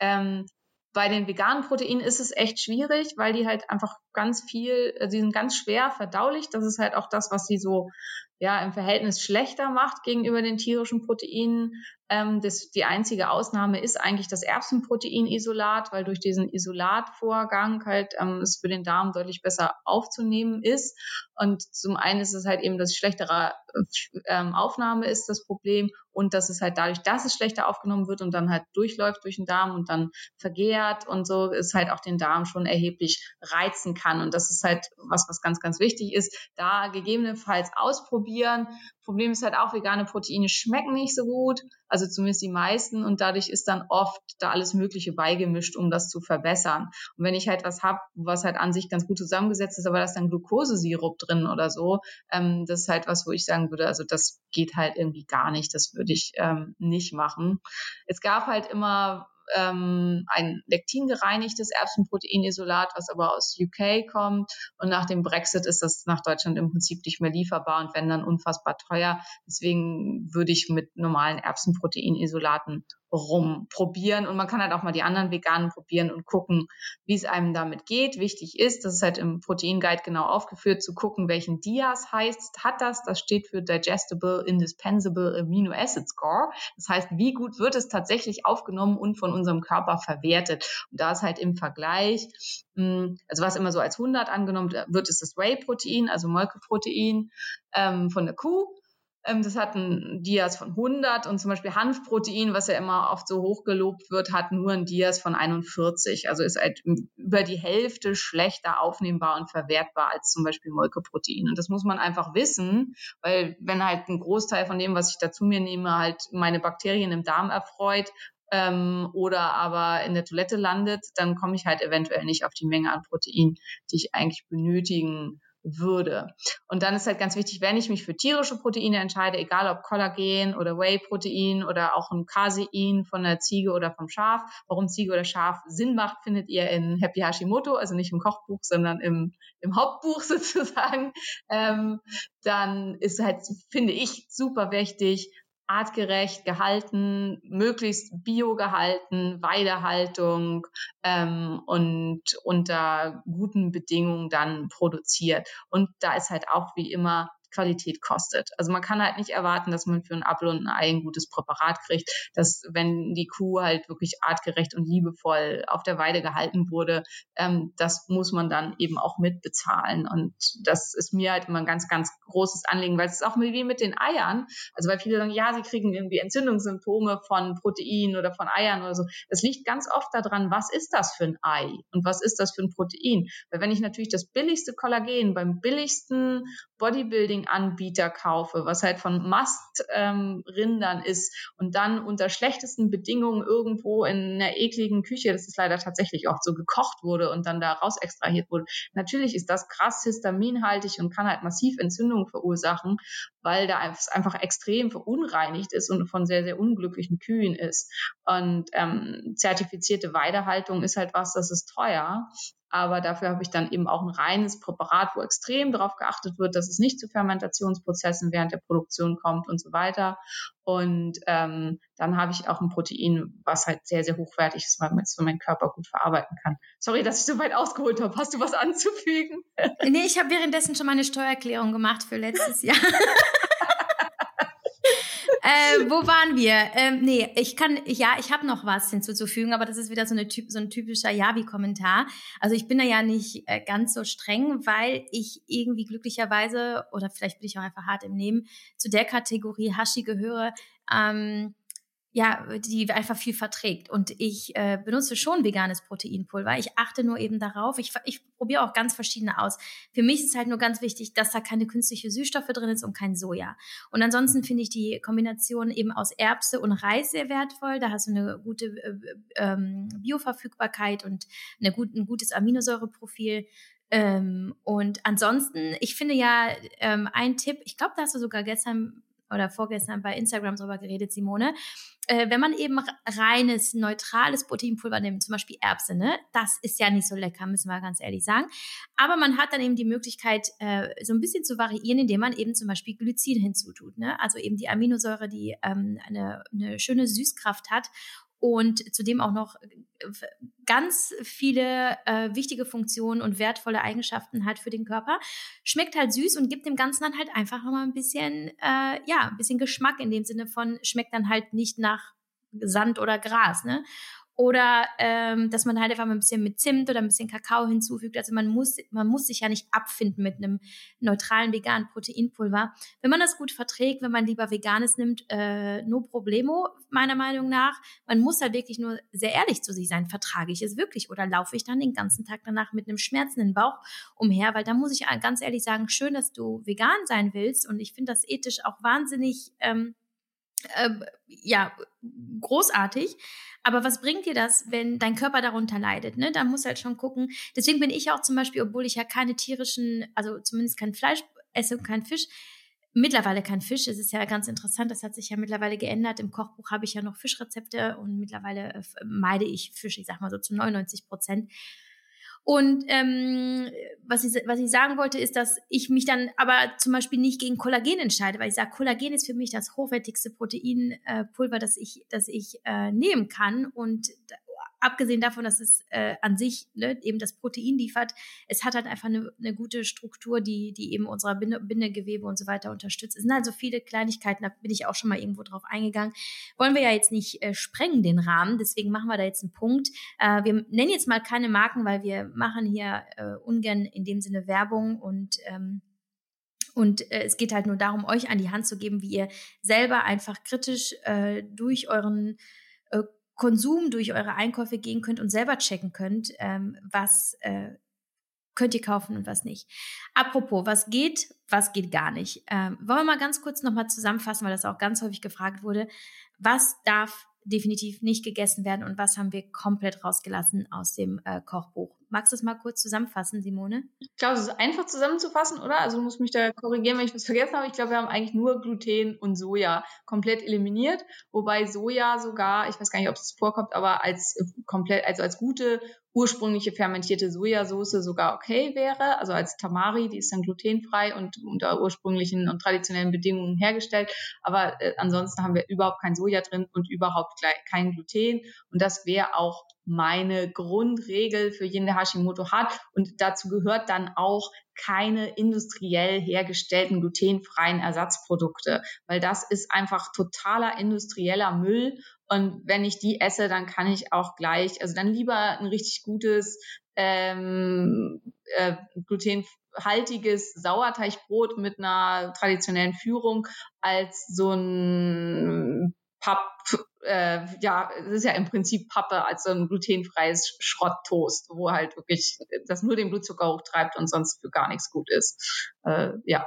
[SPEAKER 2] Ähm, bei den veganen Proteinen ist es echt schwierig, weil die halt einfach ganz viel, äh, sie sind ganz schwer verdaulich. Das ist halt auch das, was sie so ja im Verhältnis schlechter macht gegenüber den tierischen Proteinen. Ähm, das, die einzige Ausnahme ist eigentlich das Erbsenproteinisolat, weil durch diesen Isolatvorgang halt ähm, es für den Darm deutlich besser aufzunehmen ist. Und zum einen ist es halt eben, dass schlechtere ähm, Aufnahme ist das Problem und dass es halt dadurch, dass es schlechter aufgenommen wird und dann halt durchläuft durch den Darm und dann vergehrt und so, ist halt auch den Darm schon erheblich reizen kann. Und das ist halt was, was ganz, ganz wichtig ist, da gegebenenfalls ausprobieren. Problem ist halt auch, vegane Proteine schmecken nicht so gut, also zumindest die meisten. Und dadurch ist dann oft da alles Mögliche beigemischt, um das zu verbessern. Und wenn ich halt was habe, was halt an sich ganz gut zusammengesetzt ist, aber da ist dann Glukosesirup drin oder so, ähm, das ist halt was, wo ich sagen würde, also das geht halt irgendwie gar nicht. Das würde ich ähm, nicht machen. Es gab halt immer ähm, ein lektingereinigtes Erbsenproteinisolat, was aber aus UK kommt. Und nach dem Brexit ist das nach Deutschland im Prinzip nicht mehr lieferbar und wenn dann unfassbar teuer. Deswegen würde ich mit normalen Erbsenproteinisolaten rumprobieren und man kann halt auch mal die anderen veganen probieren und gucken, wie es einem damit geht. Wichtig ist, das ist halt im Protein Guide genau aufgeführt, zu gucken, welchen Dias heißt, hat das. Das steht für Digestible Indispensable Amino Acid Score. Das heißt, wie gut wird es tatsächlich aufgenommen und von unserem Körper verwertet. Und da ist halt im Vergleich, hm, also was immer so als 100 angenommen wird, ist das Whey-Protein, also Molkeprotein ähm, von der Kuh. Ähm, das hat ein Dias von 100 und zum Beispiel Hanfprotein, was ja immer oft so hochgelobt wird, hat nur ein Dias von 41. Also ist halt über die Hälfte schlechter aufnehmbar und verwertbar als zum Beispiel Molkeprotein. Und das muss man einfach wissen, weil wenn halt ein Großteil von dem, was ich da zu mir nehme, halt meine Bakterien im Darm erfreut, ähm, oder aber in der Toilette landet, dann komme ich halt eventuell nicht auf die Menge an Protein, die ich eigentlich benötigen würde. Und dann ist halt ganz wichtig, wenn ich mich für tierische Proteine entscheide, egal ob Kollagen oder Whey-Protein oder auch ein Casein von der Ziege oder vom Schaf, warum Ziege oder Schaf Sinn macht, findet ihr in Happy Hashimoto, also nicht im Kochbuch, sondern im, im Hauptbuch sozusagen. Ähm, dann ist halt, finde ich, super wichtig, artgerecht gehalten, möglichst bio gehalten, Weidehaltung ähm, und unter guten Bedingungen dann produziert. Und da ist halt auch wie immer Qualität kostet. Also man kann halt nicht erwarten, dass man für ein Apfel und ein Ei ein gutes Präparat kriegt, dass wenn die Kuh halt wirklich artgerecht und liebevoll auf der Weide gehalten wurde, ähm, das muss man dann eben auch mitbezahlen. Und das ist mir halt immer ein ganz, ganz großes Anliegen, weil es ist auch wie mit den Eiern. Also weil viele sagen, ja, sie kriegen irgendwie Entzündungssymptome von Protein oder von Eiern oder so. Das liegt ganz oft daran, was ist das für ein Ei und was ist das für ein Protein? Weil wenn ich natürlich das billigste Kollagen beim billigsten Bodybuilding-Anbieter kaufe, was halt von Mastrindern ähm, ist und dann unter schlechtesten Bedingungen irgendwo in einer ekligen Küche, das ist leider tatsächlich oft so gekocht wurde und dann da raus extrahiert wurde. Natürlich ist das krass histaminhaltig und kann halt massiv Entzündungen verursachen, weil da es einfach extrem verunreinigt ist und von sehr, sehr unglücklichen Kühen ist. Und ähm, zertifizierte Weidehaltung ist halt was, das ist teuer. Aber dafür habe ich dann eben auch ein reines Präparat, wo extrem darauf geachtet wird, dass es nicht zu Fermentationsprozessen während der Produktion kommt und so weiter. Und ähm, dann habe ich auch ein Protein, was halt sehr, sehr hochwertig ist, weil man es für meinen Körper gut verarbeiten kann. Sorry, dass ich so weit ausgeholt habe. Hast du was anzufügen?
[SPEAKER 1] Nee, ich habe währenddessen schon meine Steuererklärung gemacht für letztes Jahr. Äh, wo waren wir? Ähm, nee, ich kann, ja, ich habe noch was hinzuzufügen, aber das ist wieder so, eine, so ein typischer Javi-Kommentar. Also ich bin da ja nicht äh, ganz so streng, weil ich irgendwie glücklicherweise, oder vielleicht bin ich auch einfach hart im Nehmen, zu der Kategorie Hashi gehöre, ähm, ja, die einfach viel verträgt. Und ich äh, benutze schon veganes Proteinpulver. Ich achte nur eben darauf. Ich, ich probiere auch ganz verschiedene aus. Für mich ist halt nur ganz wichtig, dass da keine künstliche Süßstoffe drin ist und kein Soja. Und ansonsten finde ich die Kombination eben aus Erbse und Reis sehr wertvoll. Da hast du eine gute äh, ähm, Bioverfügbarkeit und eine gut, ein gutes Aminosäureprofil. Ähm, und ansonsten, ich finde ja ähm, ein Tipp, ich glaube, da hast du sogar gestern oder vorgestern bei Instagram drüber geredet, Simone. Äh, wenn man eben reines, neutrales Proteinpulver nimmt, zum Beispiel Erbse, ne, das ist ja nicht so lecker, müssen wir ganz ehrlich sagen. Aber man hat dann eben die Möglichkeit, äh, so ein bisschen zu variieren, indem man eben zum Beispiel Glycin hinzutut. Ne? Also eben die Aminosäure, die ähm, eine, eine schöne Süßkraft hat und zudem auch noch äh, ganz viele äh, wichtige Funktionen und wertvolle Eigenschaften hat für den Körper. Schmeckt halt süß und gibt dem Ganzen dann halt einfach nochmal ein bisschen, äh, ja, ein bisschen Geschmack in dem Sinne von, schmeckt dann halt nicht nach Sand oder Gras, ne? Oder ähm, dass man halt einfach mal ein bisschen mit Zimt oder ein bisschen Kakao hinzufügt. Also man muss, man muss sich ja nicht abfinden mit einem neutralen veganen Proteinpulver. Wenn man das gut verträgt, wenn man lieber Veganes nimmt, äh, no problemo, meiner Meinung nach. Man muss halt wirklich nur sehr ehrlich zu sich sein. Vertrage ich es wirklich oder laufe ich dann den ganzen Tag danach mit einem schmerzenden Bauch umher? Weil da muss ich ganz ehrlich sagen, schön, dass du vegan sein willst. Und ich finde das ethisch auch wahnsinnig. Ähm, äh, ja, großartig. Aber was bringt dir das, wenn dein Körper darunter leidet? Ne? Da muss halt schon gucken. Deswegen bin ich auch zum Beispiel, obwohl ich ja keine tierischen, also zumindest kein Fleisch esse kein Fisch, mittlerweile kein Fisch. Es ist ja ganz interessant, das hat sich ja mittlerweile geändert. Im Kochbuch habe ich ja noch Fischrezepte und mittlerweile äh, meide ich Fisch, ich sag mal so zu 99 Prozent. Und ähm, was, ich, was ich sagen wollte, ist, dass ich mich dann aber zum Beispiel nicht gegen Kollagen entscheide, weil ich sage, Kollagen ist für mich das hochwertigste Proteinpulver, äh, das ich, das ich äh, nehmen kann. Und abgesehen davon, dass es äh, an sich ne, eben das Protein liefert, es hat halt einfach eine, eine gute Struktur, die, die eben unser Binde, Bindegewebe und so weiter unterstützt. Es sind also viele Kleinigkeiten, da bin ich auch schon mal irgendwo drauf eingegangen. Wollen wir ja jetzt nicht äh, sprengen, den Rahmen, deswegen machen wir da jetzt einen Punkt. Äh, wir nennen jetzt mal keine Marken, weil wir machen hier äh, ungern in dem Sinne Werbung und ähm, und äh, es geht halt nur darum, euch an die Hand zu geben, wie ihr selber einfach kritisch äh, durch euren äh, Konsum, durch eure Einkäufe gehen könnt und selber checken könnt, ähm, was äh, könnt ihr kaufen und was nicht. Apropos, was geht, was geht gar nicht. Ähm, wollen wir mal ganz kurz nochmal zusammenfassen, weil das auch ganz häufig gefragt wurde. Was darf definitiv nicht gegessen werden und was haben wir komplett rausgelassen aus dem äh, Kochbuch? Magst du es mal kurz zusammenfassen, Simone?
[SPEAKER 2] Ich glaube, es ist einfach zusammenzufassen, oder? Also du musst mich da korrigieren, wenn ich was vergessen habe. Ich glaube, wir haben eigentlich nur Gluten und Soja komplett eliminiert, wobei Soja sogar, ich weiß gar nicht, ob es vorkommt, aber als äh, komplett, also als gute ursprüngliche fermentierte Sojasauce sogar okay wäre, also als Tamari, die ist dann glutenfrei und unter ursprünglichen und traditionellen Bedingungen hergestellt. Aber äh, ansonsten haben wir überhaupt kein Soja drin und überhaupt kein Gluten. Und das wäre auch meine Grundregel für jeden, der Hashimoto hat. Und dazu gehört dann auch keine industriell hergestellten glutenfreien Ersatzprodukte, weil das ist einfach totaler industrieller Müll. Und wenn ich die esse, dann kann ich auch gleich, also dann lieber ein richtig gutes ähm, äh, glutenhaltiges Sauerteigbrot mit einer traditionellen Führung als so ein Papp, äh, ja, es ist ja im Prinzip Pappe als so ein glutenfreies Schrotttoast, wo halt wirklich das nur den Blutzucker hochtreibt und sonst für gar nichts gut ist. Äh, ja,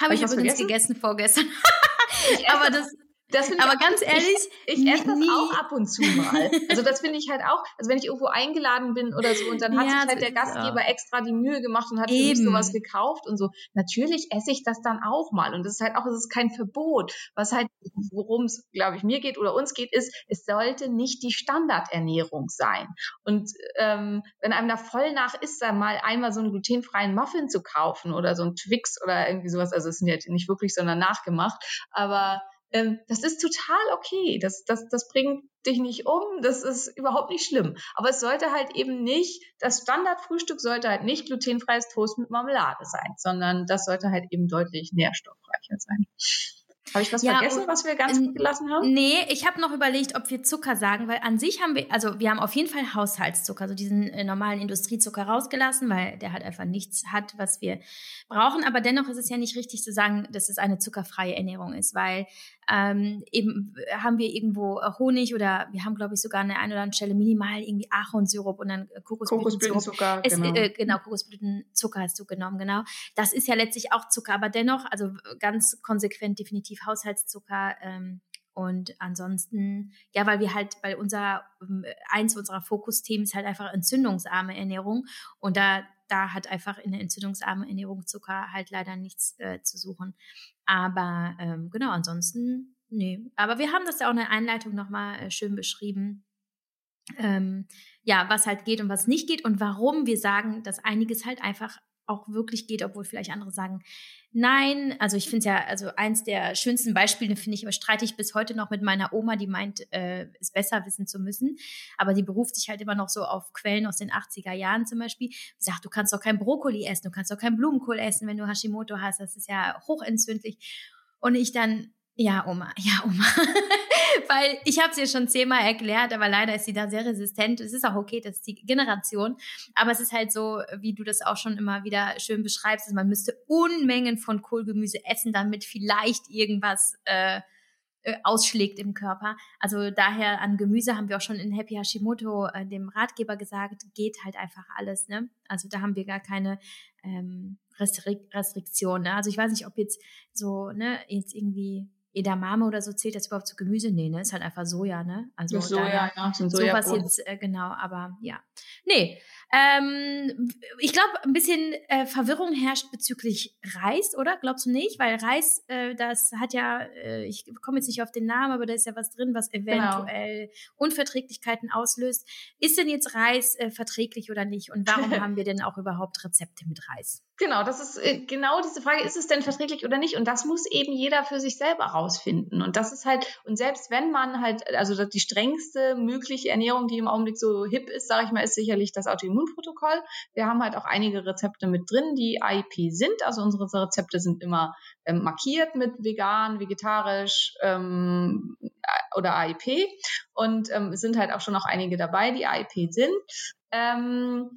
[SPEAKER 1] Habe ich, ich übrigens gegessen vorgestern. aber das, das aber ganz ehrlich,
[SPEAKER 2] ich, ich esse das auch ab und zu mal. Also das finde ich halt auch, also wenn ich irgendwo eingeladen bin oder so und dann hat ja, sich halt der Gastgeber ja. extra die Mühe gemacht und hat Eben. für mich sowas gekauft und so. Natürlich esse ich das dann auch mal und das ist halt auch, es ist kein Verbot. Was halt, worum es, glaube ich, mir geht oder uns geht, ist, es sollte nicht die Standardernährung sein. Und ähm, wenn einem da voll nach ist, dann mal einmal so einen glutenfreien Muffin zu kaufen oder so ein Twix oder irgendwie sowas, also es sind ja nicht wirklich, sondern nachgemacht, aber ähm, das ist total okay. Das, das, das bringt dich nicht um. Das ist überhaupt nicht schlimm. Aber es sollte halt eben nicht, das Standardfrühstück sollte halt nicht glutenfreies Toast mit Marmelade sein, sondern das sollte halt eben deutlich nährstoffreicher sein. Habe ich was ja, vergessen, was wir ganz gut gelassen haben?
[SPEAKER 1] Nee, ich habe noch überlegt, ob wir Zucker sagen, weil an sich haben wir, also wir haben auf jeden Fall Haushaltszucker, also diesen äh, normalen Industriezucker rausgelassen, weil der halt einfach nichts hat, was wir brauchen. Aber dennoch ist es ja nicht richtig zu sagen, dass es eine zuckerfreie Ernährung ist, weil ähm, eben haben wir irgendwo äh, Honig oder wir haben, glaube ich, sogar an der einen oder anderen Stelle minimal irgendwie Ahornsirup und dann Kokosblütenzucker. Kokosblütenzucker, es, genau. Äh, genau, Kokosblütenzucker hast du genommen, genau. Das ist ja letztlich auch Zucker, aber dennoch, also ganz konsequent definitiv Haushaltszucker. Ähm, und ansonsten, ja, weil wir halt, weil unser, ähm, eins unserer Fokusthemen ist halt einfach entzündungsarme Ernährung. Und da, da hat einfach in der entzündungsarmen Ernährung Zucker halt leider nichts äh, zu suchen. Aber ähm, genau, ansonsten, nee. Aber wir haben das ja auch in der Einleitung nochmal äh, schön beschrieben. Ähm, ja, was halt geht und was nicht geht und warum wir sagen, dass einiges halt einfach auch wirklich geht, obwohl vielleicht andere sagen, nein. Also ich finde es ja, also eins der schönsten Beispiele finde ich, streite ich bis heute noch mit meiner Oma, die meint, äh, es besser wissen zu müssen. Aber die beruft sich halt immer noch so auf Quellen aus den 80er Jahren zum Beispiel. Sie sagt, du kannst doch kein Brokkoli essen, du kannst doch kein Blumenkohl essen, wenn du Hashimoto hast. Das ist ja hochentzündlich. Und ich dann, ja, Oma, ja, Oma. Weil ich habe es ihr schon zehnmal erklärt, aber leider ist sie da sehr resistent. Es ist auch okay, das ist die Generation. Aber es ist halt so, wie du das auch schon immer wieder schön beschreibst, dass man müsste Unmengen von Kohlgemüse essen, damit vielleicht irgendwas äh, äh, ausschlägt im Körper. Also daher an Gemüse haben wir auch schon in Happy Hashimoto, äh, dem Ratgeber, gesagt, geht halt einfach alles. Ne? Also da haben wir gar keine ähm, Restrik Restriktion. Ne? Also ich weiß nicht, ob jetzt so, ne, jetzt irgendwie Edamame oder so zählt das überhaupt zu Gemüse? Nee, ne? Ist halt einfach Soja, ne?
[SPEAKER 2] Also Soja, ja, Soja
[SPEAKER 1] sowas jetzt, äh, genau, aber ja. Nee, ähm, ich glaube, ein bisschen äh, Verwirrung herrscht bezüglich Reis, oder? Glaubst du nicht? Weil Reis, äh, das hat ja, äh, ich komme jetzt nicht auf den Namen, aber da ist ja was drin, was genau. eventuell genau. Unverträglichkeiten auslöst. Ist denn jetzt Reis äh, verträglich oder nicht? Und warum haben wir denn auch überhaupt Rezepte mit Reis?
[SPEAKER 2] Genau, das ist äh, genau diese Frage, ist es denn verträglich oder nicht? Und das muss eben jeder für sich selber rausfinden. Und das ist halt, und selbst wenn man halt, also die strengste mögliche Ernährung, die im Augenblick so hip ist, sage ich mal, ist sicherlich das Autoimmunprotokoll. Wir haben halt auch einige Rezepte mit drin, die AIP sind. Also unsere Rezepte sind immer ähm, markiert mit vegan, vegetarisch ähm, oder AIP. Und ähm, es sind halt auch schon noch einige dabei, die AIP sind. Ähm,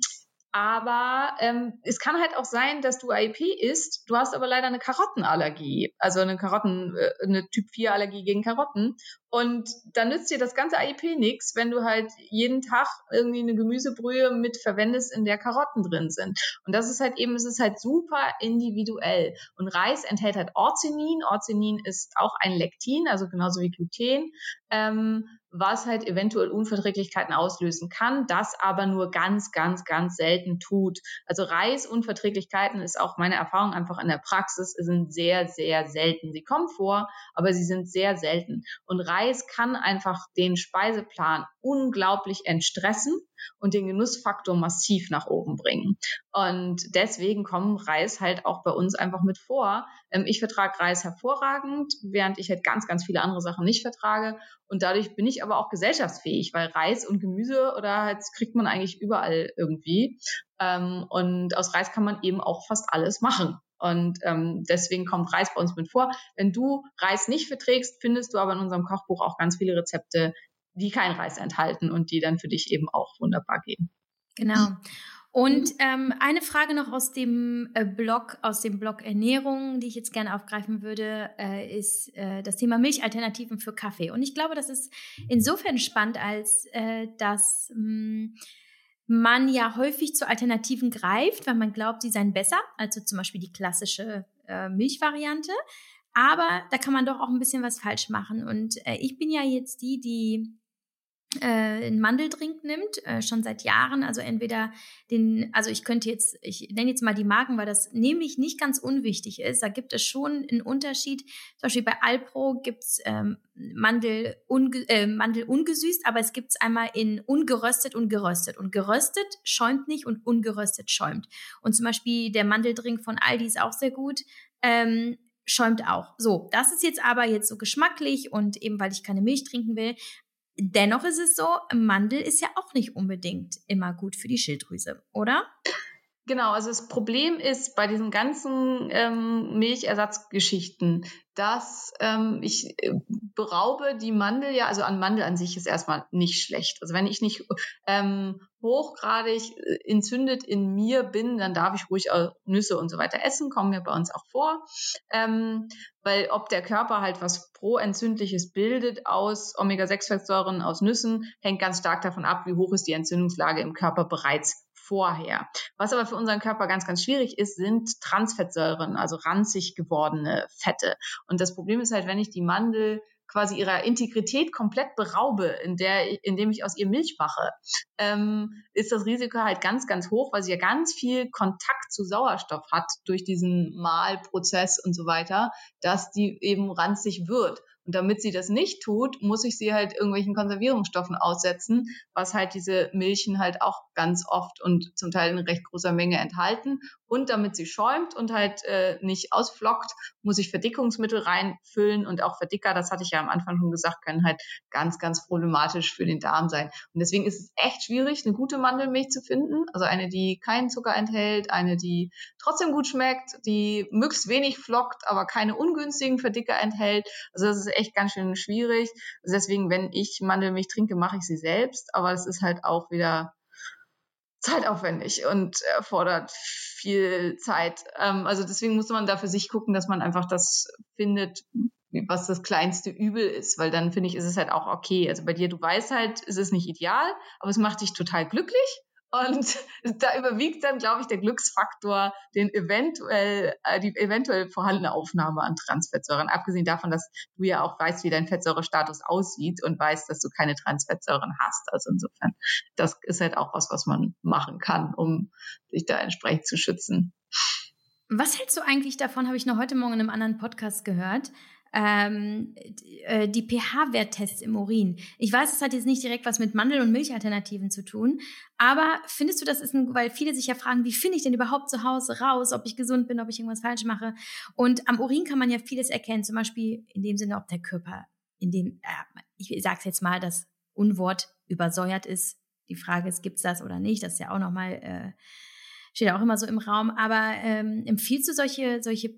[SPEAKER 2] aber ähm, es kann halt auch sein, dass du AIP isst, du hast aber leider eine Karottenallergie, also eine Karotten, äh, eine Typ 4 Allergie gegen Karotten. Und dann nützt dir das ganze AIP nichts, wenn du halt jeden Tag irgendwie eine Gemüsebrühe mit verwendest, in der Karotten drin sind. Und das ist halt eben, es ist halt super individuell. Und Reis enthält halt Orzenin. Orzenin ist auch ein Lektin, also genauso wie Gluten. Ähm, was halt eventuell Unverträglichkeiten auslösen kann, das aber nur ganz, ganz, ganz selten tut. Also Reisunverträglichkeiten ist auch meine Erfahrung einfach in der Praxis, sind sehr, sehr selten. Sie kommen vor, aber sie sind sehr selten. Und Reis kann einfach den Speiseplan unglaublich entstressen und den Genussfaktor massiv nach oben bringen. Und deswegen kommen Reis halt auch bei uns einfach mit vor. Ähm, ich vertrage Reis hervorragend, während ich halt ganz, ganz viele andere Sachen nicht vertrage. Und dadurch bin ich aber auch gesellschaftsfähig, weil Reis und Gemüse oder halt kriegt man eigentlich überall irgendwie. Ähm, und aus Reis kann man eben auch fast alles machen. Und ähm, deswegen kommt Reis bei uns mit vor. Wenn du Reis nicht verträgst, findest du aber in unserem Kochbuch auch ganz viele Rezepte, die kein Reis enthalten und die dann für dich eben auch wunderbar gehen.
[SPEAKER 1] Genau. Und mhm. ähm, eine Frage noch aus dem äh, Blog, aus dem Blog Ernährung, die ich jetzt gerne aufgreifen würde, äh, ist äh, das Thema Milchalternativen für Kaffee. Und ich glaube, das ist insofern spannend, als äh, dass mh, hm, man ja häufig zu Alternativen greift, weil man glaubt, sie seien besser, also zum Beispiel die klassische äh, Milchvariante. Aber da kann man doch auch ein bisschen was falsch machen. Und äh, ich bin ja jetzt die, die äh, einen Mandeldrink nimmt, äh, schon seit Jahren. Also entweder den, also ich könnte jetzt, ich nenne jetzt mal die Marken, weil das nämlich nicht ganz unwichtig ist. Da gibt es schon einen Unterschied. Zum Beispiel bei Alpro gibt's ähm, Mandel, unge äh, Mandel ungesüßt, aber es gibt's einmal in ungeröstet und geröstet. Und geröstet schäumt nicht und ungeröstet schäumt. Und zum Beispiel der Mandeldrink von Aldi ist auch sehr gut. Ähm, schäumt auch. So, das ist jetzt aber jetzt so geschmacklich und eben weil ich keine Milch trinken will, Dennoch ist es so, Mandel ist ja auch nicht unbedingt immer gut für die Schilddrüse, oder?
[SPEAKER 2] Genau, also das Problem ist bei diesen ganzen ähm, Milchersatzgeschichten, dass ähm, ich äh, beraube die Mandel ja, also an Mandel an sich ist erstmal nicht schlecht. Also wenn ich nicht ähm, hochgradig äh, entzündet in mir bin, dann darf ich ruhig auch Nüsse und so weiter essen, kommen mir bei uns auch vor. Ähm, weil ob der Körper halt was proentzündliches bildet aus Omega-6-Fettsäuren aus Nüssen, hängt ganz stark davon ab, wie hoch ist die Entzündungslage im Körper bereits vorher. Was aber für unseren Körper ganz, ganz schwierig ist, sind Transfettsäuren, also ranzig gewordene Fette. Und das Problem ist halt, wenn ich die Mandel quasi ihrer Integrität komplett beraube, in der, indem ich aus ihr Milch mache, ähm, ist das Risiko halt ganz, ganz hoch, weil sie ja ganz viel Kontakt zu Sauerstoff hat durch diesen Mahlprozess und so weiter, dass die eben ranzig wird. Und damit sie das nicht tut, muss ich sie halt irgendwelchen Konservierungsstoffen aussetzen, was halt diese Milchen halt auch ganz oft und zum Teil in recht großer Menge enthalten. Und damit sie schäumt und halt äh, nicht ausflockt, muss ich Verdickungsmittel reinfüllen. Und auch Verdicker, das hatte ich ja am Anfang schon gesagt, können halt ganz, ganz problematisch für den Darm sein. Und deswegen ist es echt schwierig, eine gute Mandelmilch zu finden. Also eine, die keinen Zucker enthält, eine, die trotzdem gut schmeckt, die möglichst wenig flockt, aber keine ungünstigen Verdicker enthält. Also das ist echt ganz schön schwierig. Also deswegen, wenn ich Mandelmilch trinke, mache ich sie selbst. Aber es ist halt auch wieder zeitaufwendig und erfordert viel Zeit. Ähm, also deswegen muss man da für sich gucken, dass man einfach das findet, was das kleinste Übel ist, weil dann finde ich, ist es halt auch okay. Also bei dir, du weißt halt, es ist nicht ideal, aber es macht dich total glücklich und da überwiegt dann, glaube ich, der Glücksfaktor, den eventuell, äh, die eventuell vorhandene Aufnahme an Transfettsäuren. Abgesehen davon, dass du ja auch weißt, wie dein Fettsäurestatus aussieht und weißt, dass du keine Transfettsäuren hast. Also insofern, das ist halt auch was, was man machen kann, um sich da entsprechend zu schützen.
[SPEAKER 1] Was hältst du eigentlich davon, habe ich noch heute Morgen in einem anderen Podcast gehört, ähm, äh, die pH-Werttests im Urin. Ich weiß, es hat jetzt nicht direkt was mit Mandel- und Milchalternativen zu tun, aber findest du, das ist ein, weil viele sich ja fragen, wie finde ich denn überhaupt zu Hause raus, ob ich gesund bin, ob ich irgendwas falsch mache? Und am Urin kann man ja vieles erkennen, zum Beispiel in dem Sinne, ob der Körper, in dem, äh, ich sage jetzt mal, das Unwort übersäuert ist. Die Frage ist, gibt's das oder nicht? Das ist ja auch nochmal äh, steht auch immer so im Raum. Aber ähm, empfiehlst du solche, solche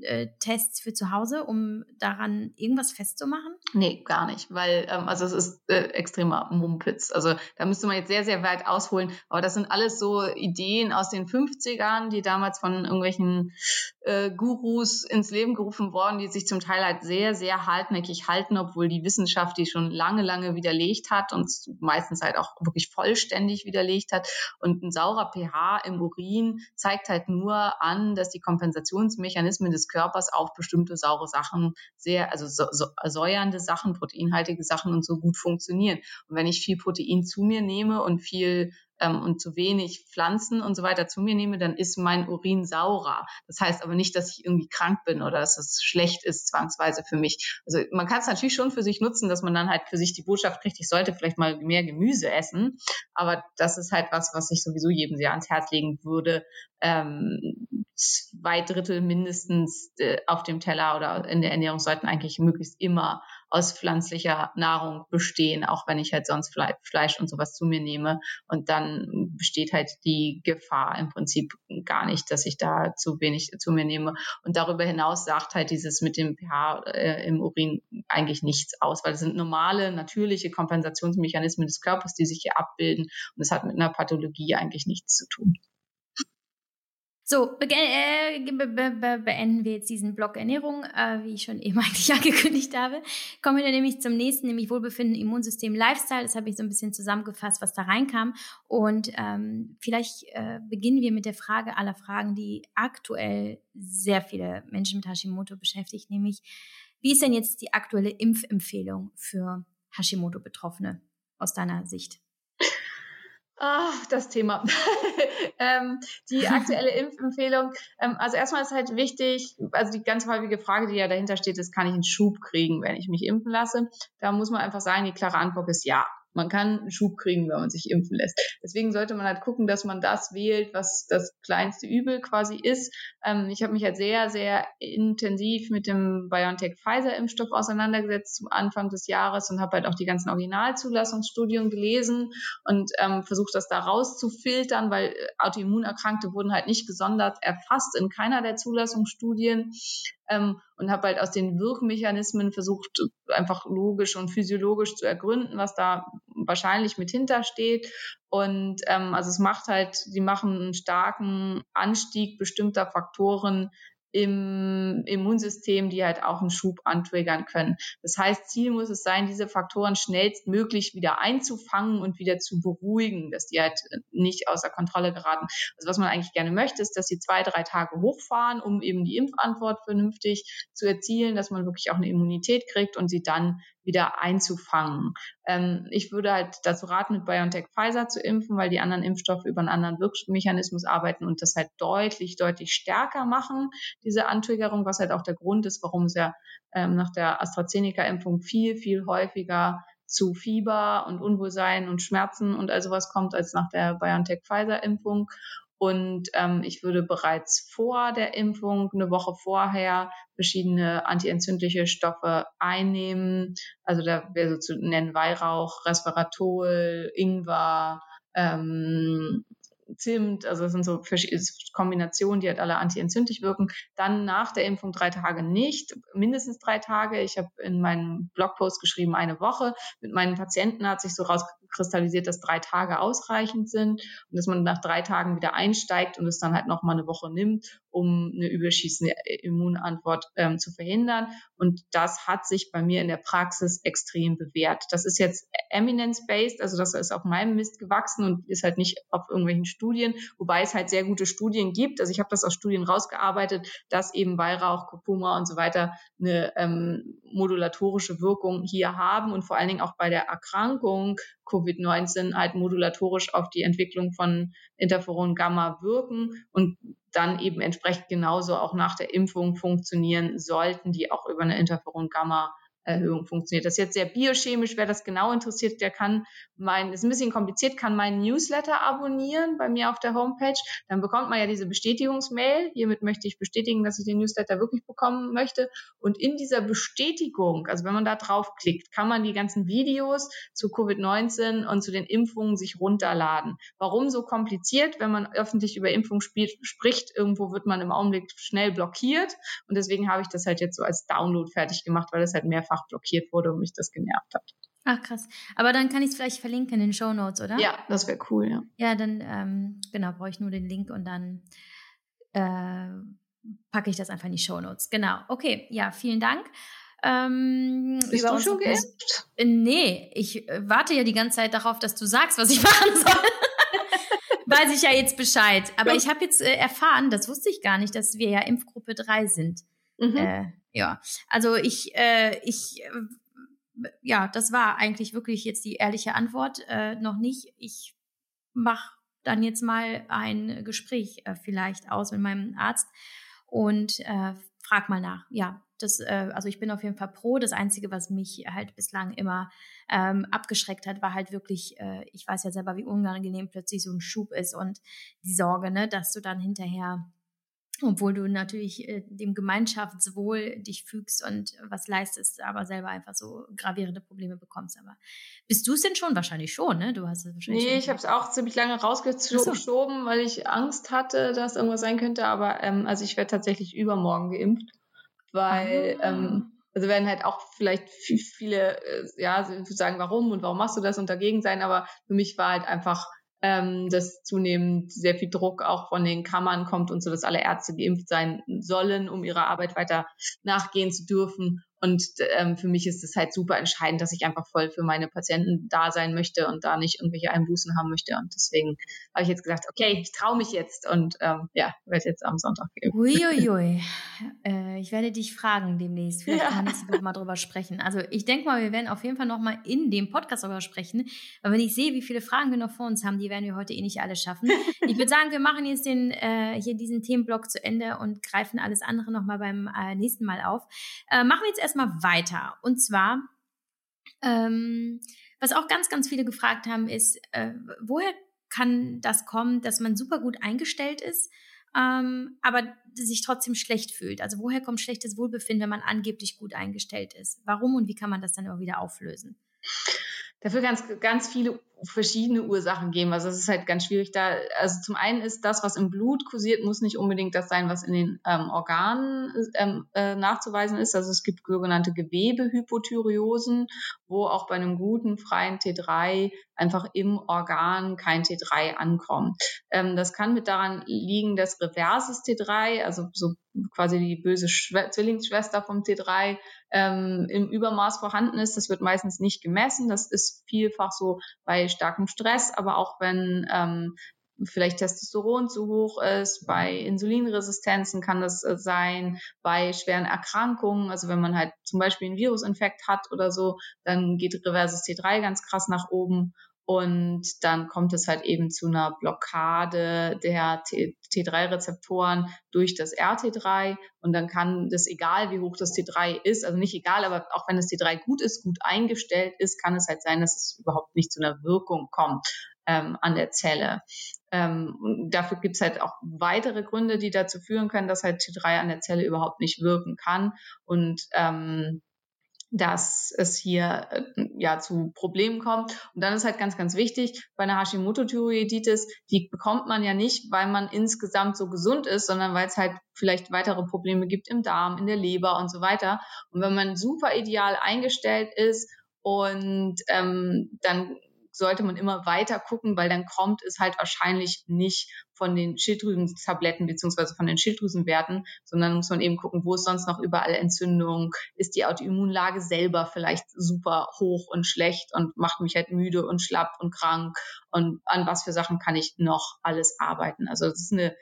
[SPEAKER 1] pH-Urin-Tests für zu Hause, um daran irgendwas festzumachen?
[SPEAKER 2] Nee, gar nicht, weil ähm, also es ist äh, extremer Mumpitz. Also da müsste man jetzt sehr, sehr weit ausholen. Aber das sind alles so Ideen aus den 50ern, die damals von irgendwelchen äh, Gurus ins Leben gerufen worden, die sich zum Teil halt sehr, sehr hartnäckig halten, obwohl die Wissenschaft die schon lange, lange widerlegt hat und meistens halt auch wirklich vollständig widerlegt hat. Und ein saurer pH im Urin zeigt halt nur an, dass die Kompensationsmechanismen des Körpers auf bestimmte saure Sachen sehr, also so, so, säuernde Sachen, proteinhaltige Sachen und so gut funktionieren. Und wenn ich viel Protein zu mir nehme und viel ähm, und zu wenig Pflanzen und so weiter zu mir nehme, dann ist mein Urin saurer. Das heißt aber nicht, dass ich irgendwie krank bin oder dass es schlecht ist zwangsweise für mich. Also man kann es natürlich schon für sich nutzen, dass man dann halt für sich die Botschaft kriegt, ich sollte vielleicht mal mehr Gemüse essen. Aber das ist halt was, was ich sowieso jedem sehr ans Herz legen würde. Ähm, zwei Drittel mindestens äh, auf dem Teller oder in der Ernährung sollten eigentlich möglichst immer aus pflanzlicher Nahrung bestehen, auch wenn ich halt sonst Fleisch und sowas zu mir nehme. Und dann besteht halt die Gefahr im Prinzip gar nicht, dass ich da zu wenig zu mir nehme. Und darüber hinaus sagt halt dieses mit dem pH äh, im Urin eigentlich nichts aus, weil es sind normale, natürliche Kompensationsmechanismen des Körpers, die sich hier abbilden. Und es hat mit einer Pathologie eigentlich nichts zu tun.
[SPEAKER 1] So, be äh, be be beenden wir jetzt diesen Block Ernährung, äh, wie ich schon eben eigentlich angekündigt habe. Kommen wir dann nämlich zum nächsten, nämlich Wohlbefinden, Immunsystem, Lifestyle. Das habe ich so ein bisschen zusammengefasst, was da reinkam. Und ähm, vielleicht äh, beginnen wir mit der Frage aller Fragen, die aktuell sehr viele Menschen mit Hashimoto beschäftigt, nämlich wie ist denn jetzt die aktuelle Impfempfehlung für Hashimoto-Betroffene aus deiner Sicht?
[SPEAKER 2] Ah, das Thema. ähm, die aktuelle Impfempfehlung. Ähm, also erstmal ist halt wichtig, also die ganz häufige Frage, die ja dahinter steht, ist, kann ich einen Schub kriegen, wenn ich mich impfen lasse? Da muss man einfach sagen, die klare Antwort ist ja. Man kann einen Schub kriegen, wenn man sich impfen lässt. Deswegen sollte man halt gucken, dass man das wählt, was das kleinste Übel quasi ist. Ähm, ich habe mich halt sehr, sehr intensiv mit dem BioNTech-Pfizer-Impfstoff auseinandergesetzt zum Anfang des Jahres und habe halt auch die ganzen Originalzulassungsstudien gelesen und ähm, versucht, das da rauszufiltern, weil Autoimmunerkrankte wurden halt nicht gesondert erfasst in keiner der Zulassungsstudien ähm, und habe halt aus den Wirkmechanismen versucht, einfach logisch und physiologisch zu ergründen, was da wahrscheinlich mit hintersteht. Und ähm, also es macht halt, die machen einen starken Anstieg bestimmter Faktoren im Immunsystem, die halt auch einen Schub antriggern können. Das heißt, Ziel muss es sein, diese Faktoren schnellstmöglich wieder einzufangen und wieder zu beruhigen, dass die halt nicht außer Kontrolle geraten. Also was man eigentlich gerne möchte, ist, dass sie zwei, drei Tage hochfahren, um eben die Impfantwort vernünftig zu erzielen, dass man wirklich auch eine Immunität kriegt und sie dann wieder einzufangen. Ähm, ich würde halt dazu raten, mit BioNTech Pfizer zu impfen, weil die anderen Impfstoffe über einen anderen Wirkmechanismus arbeiten und das halt deutlich, deutlich stärker machen, diese Antriggerung, was halt auch der Grund ist, warum es ja ähm, nach der AstraZeneca-Impfung viel, viel häufiger zu Fieber und Unwohlsein und Schmerzen und all sowas kommt als nach der BioNTech-Pfizer-Impfung. Und ähm, ich würde bereits vor der Impfung, eine Woche vorher, verschiedene antientzündliche Stoffe einnehmen. Also da wäre so zu nennen Weihrauch, Resveratrol, Ingwer, ähm, Zimt, also das sind so Kombinationen, die halt alle antientzündlich wirken. Dann nach der Impfung drei Tage nicht, mindestens drei Tage. Ich habe in meinem Blogpost geschrieben, eine Woche. Mit meinen Patienten hat sich so rauskristallisiert, dass drei Tage ausreichend sind und dass man nach drei Tagen wieder einsteigt und es dann halt nochmal eine Woche nimmt, um eine überschießende Immunantwort ähm, zu verhindern. Und das hat sich bei mir in der Praxis extrem bewährt. Das ist jetzt eminence-based, also das ist auf meinem Mist gewachsen und ist halt nicht auf irgendwelchen Studien, wobei es halt sehr gute Studien gibt. Also ich habe das aus Studien rausgearbeitet, dass eben Weihrauch, Kurkuma und so weiter eine ähm, modulatorische Wirkung hier haben und vor allen Dingen auch bei der Erkrankung Covid-19 halt modulatorisch auf die Entwicklung von Interferon Gamma wirken und dann eben entsprechend genauso auch nach der Impfung funktionieren sollten, die auch über eine Interferon Gamma Erhöhung funktioniert. Das ist jetzt sehr biochemisch. Wer das genau interessiert, der kann mein, ist ein bisschen kompliziert, kann meinen Newsletter abonnieren bei mir auf der Homepage. Dann bekommt man ja diese Bestätigungsmail. Hiermit möchte ich bestätigen, dass ich den Newsletter wirklich bekommen möchte. Und in dieser Bestätigung, also wenn man da draufklickt, kann man die ganzen Videos zu Covid-19 und zu den Impfungen sich runterladen. Warum so kompliziert? Wenn man öffentlich über Impfung spielt, spricht, irgendwo wird man im Augenblick schnell blockiert. Und deswegen habe ich das halt jetzt so als Download fertig gemacht, weil das halt mehrfach mehrfach blockiert wurde und mich das genervt hat.
[SPEAKER 1] Ach krass. Aber dann kann ich es vielleicht verlinken in den Show Notes, oder?
[SPEAKER 2] Ja, das wäre cool, ja.
[SPEAKER 1] Ja, dann ähm, genau, brauche ich nur den Link und dann äh, packe ich das einfach in die Show Notes. Genau. Okay, ja, vielen Dank.
[SPEAKER 2] Ähm, Bist du schon geimpft?
[SPEAKER 1] Äh, nee, ich äh, warte ja die ganze Zeit darauf, dass du sagst, was ich machen soll. Weiß ich ja jetzt Bescheid. Aber ja. ich habe jetzt äh, erfahren, das wusste ich gar nicht, dass wir ja Impfgruppe 3 sind. Mhm. Äh, ja, also ich, äh, ich, äh, ja, das war eigentlich wirklich jetzt die ehrliche Antwort. Äh, noch nicht. Ich mache dann jetzt mal ein Gespräch äh, vielleicht aus mit meinem Arzt und äh, frag mal nach. Ja, das, äh, also ich bin auf jeden Fall pro. Das Einzige, was mich halt bislang immer ähm, abgeschreckt hat, war halt wirklich, äh, ich weiß ja selber, wie unangenehm plötzlich so ein Schub ist und die Sorge, ne, dass du dann hinterher obwohl du natürlich äh, dem Gemeinschaftswohl dich fügst und was leistest, aber selber einfach so gravierende Probleme bekommst. Aber bist du es denn schon? Wahrscheinlich schon, ne? Du hast es wahrscheinlich.
[SPEAKER 2] Nee, ich habe es auch ziemlich lange rausgeschoben, so. weil ich Angst hatte, dass irgendwas sein könnte. Aber ähm, also ich werde tatsächlich übermorgen geimpft, weil ah. ähm, also werden halt auch vielleicht viele, äh, ja, sagen, warum und warum machst du das und dagegen sein. Aber für mich war halt einfach ähm, dass zunehmend sehr viel Druck auch von den Kammern kommt und so, dass alle Ärzte geimpft sein sollen, um ihrer Arbeit weiter nachgehen zu dürfen. Und ähm, für mich ist es halt super entscheidend, dass ich einfach voll für meine Patienten da sein möchte und da nicht irgendwelche Einbußen haben möchte. Und deswegen habe ich jetzt gesagt, okay, ich traue mich jetzt und ähm, ja, werde jetzt am Sonntag gehen.
[SPEAKER 1] Uiuiui. Äh, ich werde dich fragen demnächst. Vielleicht ja. wir nächste Woche mal drüber sprechen. Also ich denke mal, wir werden auf jeden Fall noch mal in dem Podcast darüber sprechen. Weil wenn ich sehe, wie viele Fragen wir noch vor uns haben, die werden wir heute eh nicht alle schaffen. ich würde sagen, wir machen jetzt den, äh, hier diesen Themenblock zu Ende und greifen alles andere noch mal beim äh, nächsten Mal auf. Äh, machen wir jetzt erst erstmal weiter. Und zwar, ähm, was auch ganz, ganz viele gefragt haben, ist, äh, woher kann das kommen, dass man super gut eingestellt ist, ähm, aber sich trotzdem schlecht fühlt? Also woher kommt schlechtes Wohlbefinden, wenn man angeblich gut eingestellt ist? Warum und wie kann man das dann auch wieder auflösen?
[SPEAKER 2] Dafür ganz, ganz viele verschiedene Ursachen geben. Also es ist halt ganz schwierig da. Also zum einen ist das, was im Blut kursiert, muss nicht unbedingt das sein, was in den ähm, Organen ähm, äh, nachzuweisen ist. Also es gibt sogenannte Gewebehypothyreosen, wo auch bei einem guten freien T3 einfach im Organ kein T3 ankommt. Ähm, das kann mit daran liegen, dass reverses T3, also so quasi die böse Schw Zwillingsschwester vom T3, ähm, im Übermaß vorhanden ist. Das wird meistens nicht gemessen. Das ist vielfach so bei starkem Stress, aber auch wenn ähm, vielleicht Testosteron zu hoch ist, bei Insulinresistenzen kann das äh, sein, bei schweren Erkrankungen, also wenn man halt zum Beispiel einen Virusinfekt hat oder so, dann geht reverses T3 ganz krass nach oben und dann kommt es halt eben zu einer Blockade der T3-Rezeptoren durch das RT3. Und dann kann das, egal wie hoch das T3 ist, also nicht egal, aber auch wenn das T3 gut ist, gut eingestellt ist, kann es halt sein, dass es überhaupt nicht zu einer Wirkung kommt ähm, an der Zelle. Ähm, dafür gibt es halt auch weitere Gründe, die dazu führen können, dass halt T3 an der Zelle überhaupt nicht wirken kann. Und ähm, dass es hier äh, ja zu Problemen kommt. Und dann ist halt ganz, ganz wichtig, bei einer Hashimoto-Thyreoiditis, die bekommt man ja nicht, weil man insgesamt so gesund ist, sondern weil es halt vielleicht weitere Probleme gibt im Darm, in der Leber und so weiter. Und wenn man super ideal eingestellt ist und ähm, dann sollte man immer weiter gucken, weil dann kommt es halt wahrscheinlich nicht von den Schilddrüsentabletten beziehungsweise von den Schilddrüsenwerten, sondern muss man eben gucken, wo ist sonst noch überall Entzündung, ist die Autoimmunlage selber vielleicht super hoch und schlecht und macht mich halt müde und schlapp und krank und an was für Sachen kann ich noch alles arbeiten. Also das ist eine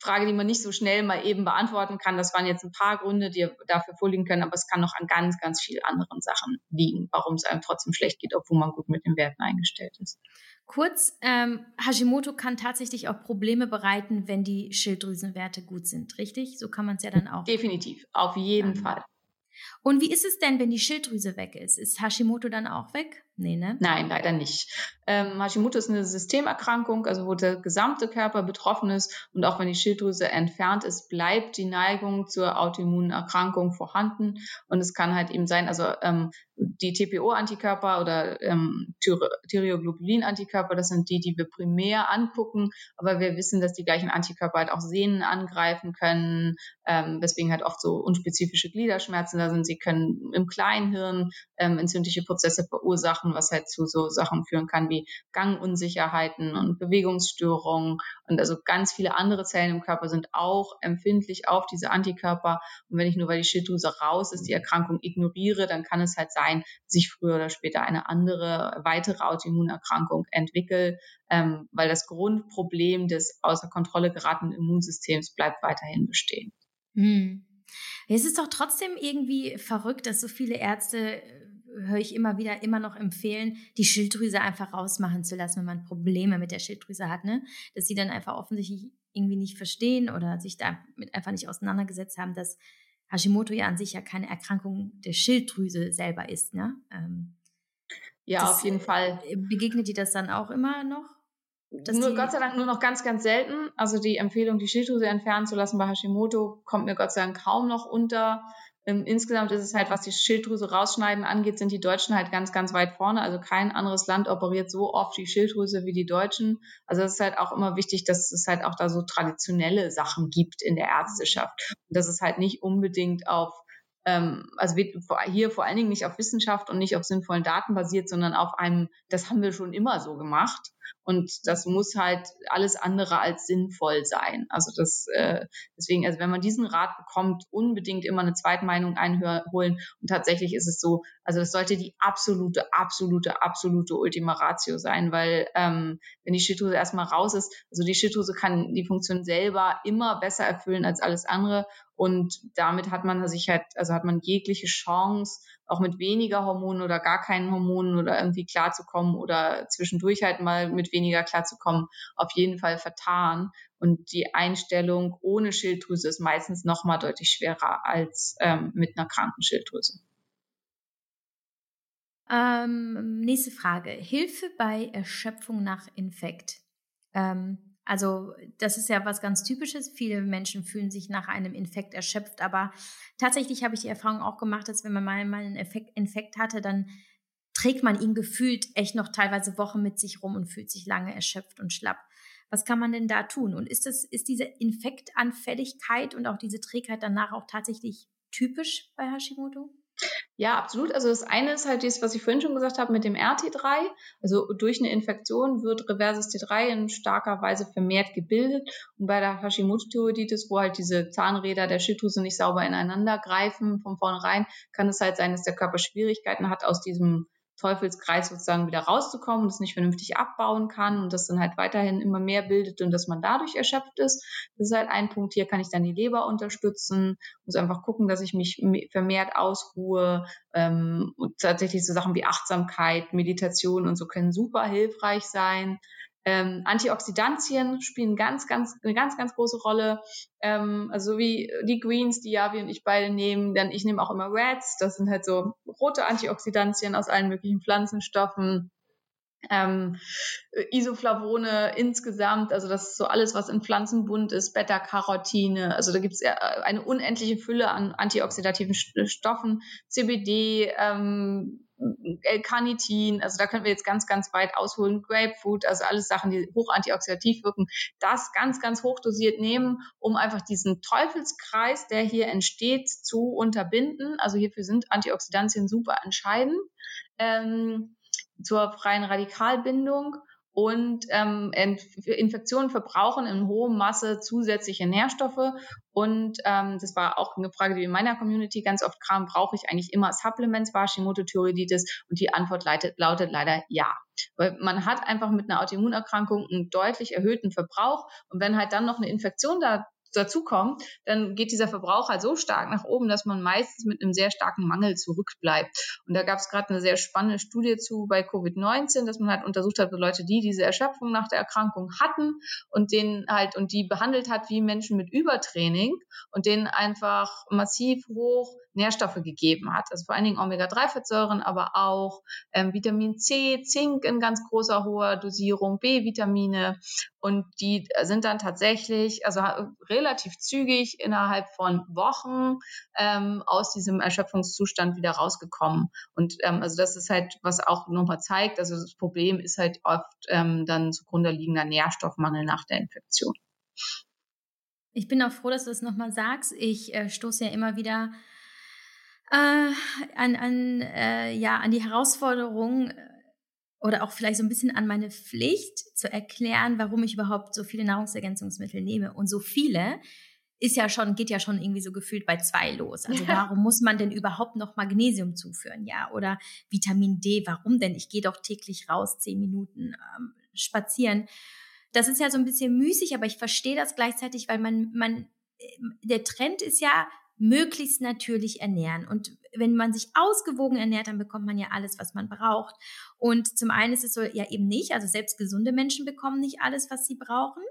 [SPEAKER 2] Frage, die man nicht so schnell mal eben beantworten kann. Das waren jetzt ein paar Gründe, die dafür vorliegen können, aber es kann noch an ganz, ganz vielen anderen Sachen liegen, warum es einem trotzdem schlecht geht, obwohl man gut mit den Werten eingestellt ist.
[SPEAKER 1] Kurz, ähm, Hashimoto kann tatsächlich auch Probleme bereiten, wenn die Schilddrüsenwerte gut sind, richtig? So kann man es ja dann auch.
[SPEAKER 2] Definitiv, auf jeden Fall.
[SPEAKER 1] Und wie ist es denn, wenn die Schilddrüse weg ist? Ist Hashimoto dann auch weg?
[SPEAKER 2] Nee, ne? Nein, leider nicht. Ähm, Hashimoto ist eine Systemerkrankung, also wo der gesamte Körper betroffen ist und auch wenn die Schilddrüse entfernt ist, bleibt die Neigung zur Autoimmunerkrankung vorhanden und es kann halt eben sein, also ähm, die TPO-Antikörper oder ähm, Thyroglobulin-Antikörper, das sind die, die wir primär angucken, aber wir wissen, dass die gleichen Antikörper halt auch Sehnen angreifen können, ähm, weswegen halt oft so unspezifische Gliederschmerzen da sind. Sie können im Kleinhirn ähm, entzündliche Prozesse verursachen Sachen, was halt zu so Sachen führen kann wie Gangunsicherheiten und Bewegungsstörungen. Und also ganz viele andere Zellen im Körper sind auch empfindlich auf diese Antikörper. Und wenn ich nur, weil die Schilddrüse raus ist, die Erkrankung ignoriere, dann kann es halt sein, dass ich früher oder später eine andere, weitere Autoimmunerkrankung entwickle, ähm, weil das Grundproblem des außer Kontrolle geratenen Immunsystems bleibt weiterhin bestehen.
[SPEAKER 1] Hm. Es ist doch trotzdem irgendwie verrückt, dass so viele Ärzte höre ich immer wieder immer noch empfehlen, die Schilddrüse einfach rausmachen zu lassen, wenn man Probleme mit der Schilddrüse hat, ne? Dass sie dann einfach offensichtlich irgendwie nicht verstehen oder sich damit einfach nicht auseinandergesetzt haben, dass Hashimoto ja an sich ja keine Erkrankung der Schilddrüse selber ist, ne? Ähm,
[SPEAKER 2] ja, auf jeden Fall.
[SPEAKER 1] Äh, begegnet dir das dann auch immer noch?
[SPEAKER 2] Nur Gott sei Dank nur noch ganz, ganz selten. Also die Empfehlung, die Schilddrüse entfernen zu lassen bei Hashimoto, kommt mir Gott sei Dank kaum noch unter. Ähm, insgesamt ist es halt, was die Schilddrüse rausschneiden angeht, sind die Deutschen halt ganz, ganz weit vorne. Also kein anderes Land operiert so oft die Schilddrüse wie die Deutschen. Also es ist halt auch immer wichtig, dass es halt auch da so traditionelle Sachen gibt in der Ärzteschaft. Und dass es halt nicht unbedingt auf ähm, also hier vor allen Dingen nicht auf Wissenschaft und nicht auf sinnvollen Daten basiert, sondern auf einem, das haben wir schon immer so gemacht. Und das muss halt alles andere als sinnvoll sein. Also das, äh, deswegen, also wenn man diesen Rat bekommt, unbedingt immer eine Zweitmeinung einholen. Und tatsächlich ist es so, also das sollte die absolute, absolute, absolute Ultima Ratio sein, weil ähm, wenn die Schilddrüse erstmal raus ist, also die Schilddrüse kann die Funktion selber immer besser erfüllen als alles andere. Und damit hat man sich halt, also hat man jegliche Chance, auch mit weniger Hormonen oder gar keinen Hormonen oder irgendwie klarzukommen oder zwischendurch halt mal mit weniger klarzukommen, auf jeden Fall vertan. Und die Einstellung ohne Schilddrüse ist meistens noch mal deutlich schwerer als ähm, mit einer kranken Schilddrüse.
[SPEAKER 1] Ähm, nächste Frage. Hilfe bei Erschöpfung nach Infekt. Ähm, also das ist ja was ganz Typisches. Viele Menschen fühlen sich nach einem Infekt erschöpft, aber tatsächlich habe ich die Erfahrung auch gemacht, dass wenn man mal, einen Infekt hatte, dann trägt man ihn gefühlt echt noch teilweise Wochen mit sich rum und fühlt sich lange erschöpft und schlapp. Was kann man denn da tun? Und ist das, ist diese Infektanfälligkeit und auch diese Trägheit danach auch tatsächlich typisch bei Hashimoto?
[SPEAKER 2] Ja, absolut. Also das eine ist halt dieses, was ich vorhin schon gesagt habe mit dem RT3. Also durch eine Infektion wird reverses T3 in starker Weise vermehrt gebildet. Und bei der Hashimoto-Thyreoiditis, wo halt diese Zahnräder der Schilddrüse nicht sauber ineinander greifen von vornherein, kann es halt sein, dass der Körper Schwierigkeiten hat, aus diesem Teufelskreis sozusagen wieder rauszukommen und es nicht vernünftig abbauen kann und das dann halt weiterhin immer mehr bildet und dass man dadurch erschöpft ist. Das ist halt ein Punkt. Hier kann ich dann die Leber unterstützen, muss einfach gucken, dass ich mich vermehrt ausruhe ähm, und tatsächlich so Sachen wie Achtsamkeit, Meditation und so können super hilfreich sein. Ähm, Antioxidantien spielen ganz, ganz, eine ganz, ganz große Rolle. Ähm, also wie die Greens, die Javi und ich beide nehmen. Dann ich nehme auch immer Reds. Das sind halt so rote Antioxidantien aus allen möglichen Pflanzenstoffen. Ähm, Isoflavone insgesamt, also das ist so alles, was in Pflanzen bunt ist, Beta-Carotine, also da gibt es eine unendliche Fülle an antioxidativen Stoffen, CBD, ähm, L-Carnitin, also da können wir jetzt ganz, ganz weit ausholen, Grapefruit, also alles Sachen, die hoch antioxidativ wirken, das ganz, ganz hoch dosiert nehmen, um einfach diesen Teufelskreis, der hier entsteht, zu unterbinden. Also hierfür sind Antioxidantien super entscheidend ähm, zur freien Radikalbindung und ähm, Infektionen verbrauchen in hohem Masse zusätzliche Nährstoffe. Und ähm, das war auch eine Frage, die in meiner Community ganz oft kam, brauche ich eigentlich immer Supplements bei Hashimoto-Thyreoiditis? Und die Antwort lautet, lautet leider ja. Weil man hat einfach mit einer Autoimmunerkrankung einen deutlich erhöhten Verbrauch. Und wenn halt dann noch eine Infektion da dazukommt, dann geht dieser Verbrauch halt so stark nach oben, dass man meistens mit einem sehr starken Mangel zurückbleibt. Und da gab es gerade eine sehr spannende Studie zu bei Covid-19, dass man halt untersucht hat, Leute, die diese Erschöpfung nach der Erkrankung hatten und denen halt und die behandelt hat wie Menschen mit Übertraining und denen einfach massiv hoch Nährstoffe gegeben hat. Also vor allen Dingen Omega-3-Fettsäuren, aber auch ähm, Vitamin C, Zink in ganz großer hoher Dosierung, B-Vitamine. Und die sind dann tatsächlich, also relativ zügig innerhalb von Wochen ähm, aus diesem Erschöpfungszustand wieder rausgekommen. Und ähm, also das ist halt, was auch nochmal zeigt, also das Problem ist halt oft ähm, dann zugrunde liegender Nährstoffmangel nach der Infektion.
[SPEAKER 1] Ich bin auch froh, dass du das nochmal sagst. Ich äh, stoße ja immer wieder äh, an, an, äh, ja, an die Herausforderung äh, oder auch vielleicht so ein bisschen an meine Pflicht zu erklären, warum ich überhaupt so viele Nahrungsergänzungsmittel nehme. Und so viele ist ja schon, geht ja schon irgendwie so gefühlt bei zwei los. Also warum muss man denn überhaupt noch Magnesium zuführen? Ja, oder Vitamin D, warum denn? Ich gehe doch täglich raus, zehn Minuten ähm, spazieren. Das ist ja so ein bisschen müßig, aber ich verstehe das gleichzeitig, weil man, man, äh, der Trend ist ja, möglichst natürlich ernähren. Und wenn man sich ausgewogen ernährt, dann bekommt man ja alles, was man braucht. Und zum einen ist es so, ja eben nicht, also selbst gesunde Menschen bekommen nicht alles, was sie brauchen.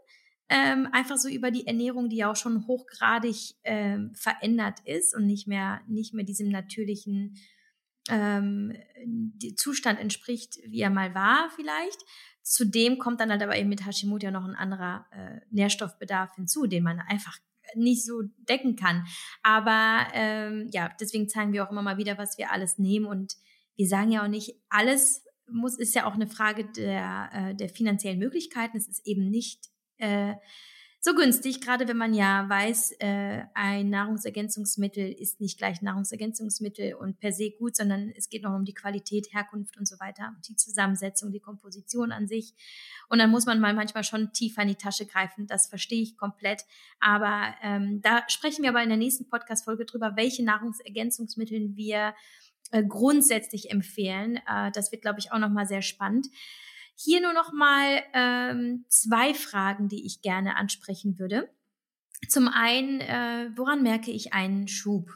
[SPEAKER 1] Ähm, einfach so über die Ernährung, die ja auch schon hochgradig ähm, verändert ist und nicht mehr, nicht mehr diesem natürlichen ähm, Zustand entspricht, wie er mal war vielleicht. Zudem kommt dann halt aber eben mit Hashimoto ja noch ein anderer äh, Nährstoffbedarf hinzu, den man einfach nicht so decken kann. Aber ähm, ja, deswegen zeigen wir auch immer mal wieder, was wir alles nehmen. Und wir sagen ja auch nicht, alles muss, ist ja auch eine Frage der, äh, der finanziellen Möglichkeiten. Es ist eben nicht äh, so günstig, gerade wenn man ja weiß, äh, ein Nahrungsergänzungsmittel ist nicht gleich Nahrungsergänzungsmittel und per se gut, sondern es geht noch um die Qualität, Herkunft und so weiter, die Zusammensetzung, die Komposition an sich. Und dann muss man mal manchmal schon tiefer in die Tasche greifen. Das verstehe ich komplett. Aber ähm, da sprechen wir aber in der nächsten Podcast-Folge drüber, welche Nahrungsergänzungsmittel wir äh, grundsätzlich empfehlen. Äh, das wird, glaube ich, auch nochmal sehr spannend. Hier nur noch mal ähm, zwei Fragen, die ich gerne ansprechen würde. Zum einen, äh, woran merke ich einen Schub?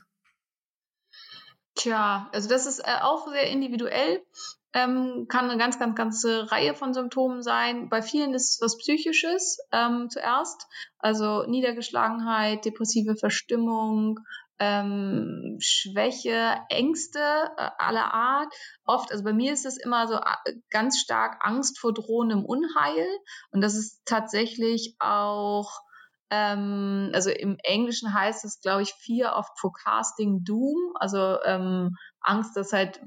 [SPEAKER 2] Tja, also das ist äh, auch sehr individuell. Ähm, kann eine ganz, ganz, ganze Reihe von Symptomen sein. Bei vielen ist es was Psychisches ähm, zuerst, also Niedergeschlagenheit, depressive Verstimmung, ähm, Schwäche, Ängste äh, aller Art. Oft, also bei mir ist es immer so ganz stark Angst vor drohendem Unheil. Und das ist tatsächlich auch, ähm, also im Englischen heißt es, glaube ich, Fear of Forecasting Doom, also ähm, Angst, dass halt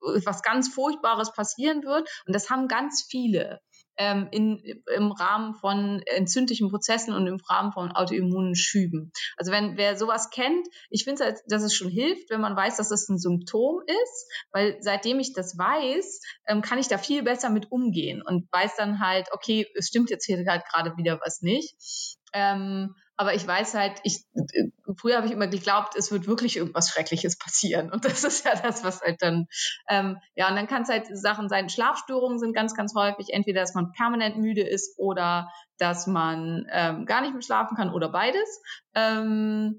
[SPEAKER 2] was ganz Furchtbares passieren wird. Und das haben ganz viele ähm, in, im Rahmen von entzündlichen Prozessen und im Rahmen von autoimmunen Schüben. Also wenn wer sowas kennt, ich finde, halt, dass es schon hilft, wenn man weiß, dass es ein Symptom ist, weil seitdem ich das weiß, ähm, kann ich da viel besser mit umgehen und weiß dann halt, okay, es stimmt jetzt hier halt gerade wieder was nicht. Ähm, aber ich weiß halt, ich früher habe ich immer geglaubt, es wird wirklich irgendwas Schreckliches passieren. Und das ist ja das, was halt dann, ähm, ja, und dann kann es halt Sachen sein, Schlafstörungen sind ganz, ganz häufig, entweder, dass man permanent müde ist oder dass man ähm, gar nicht mehr schlafen kann oder beides. Ähm,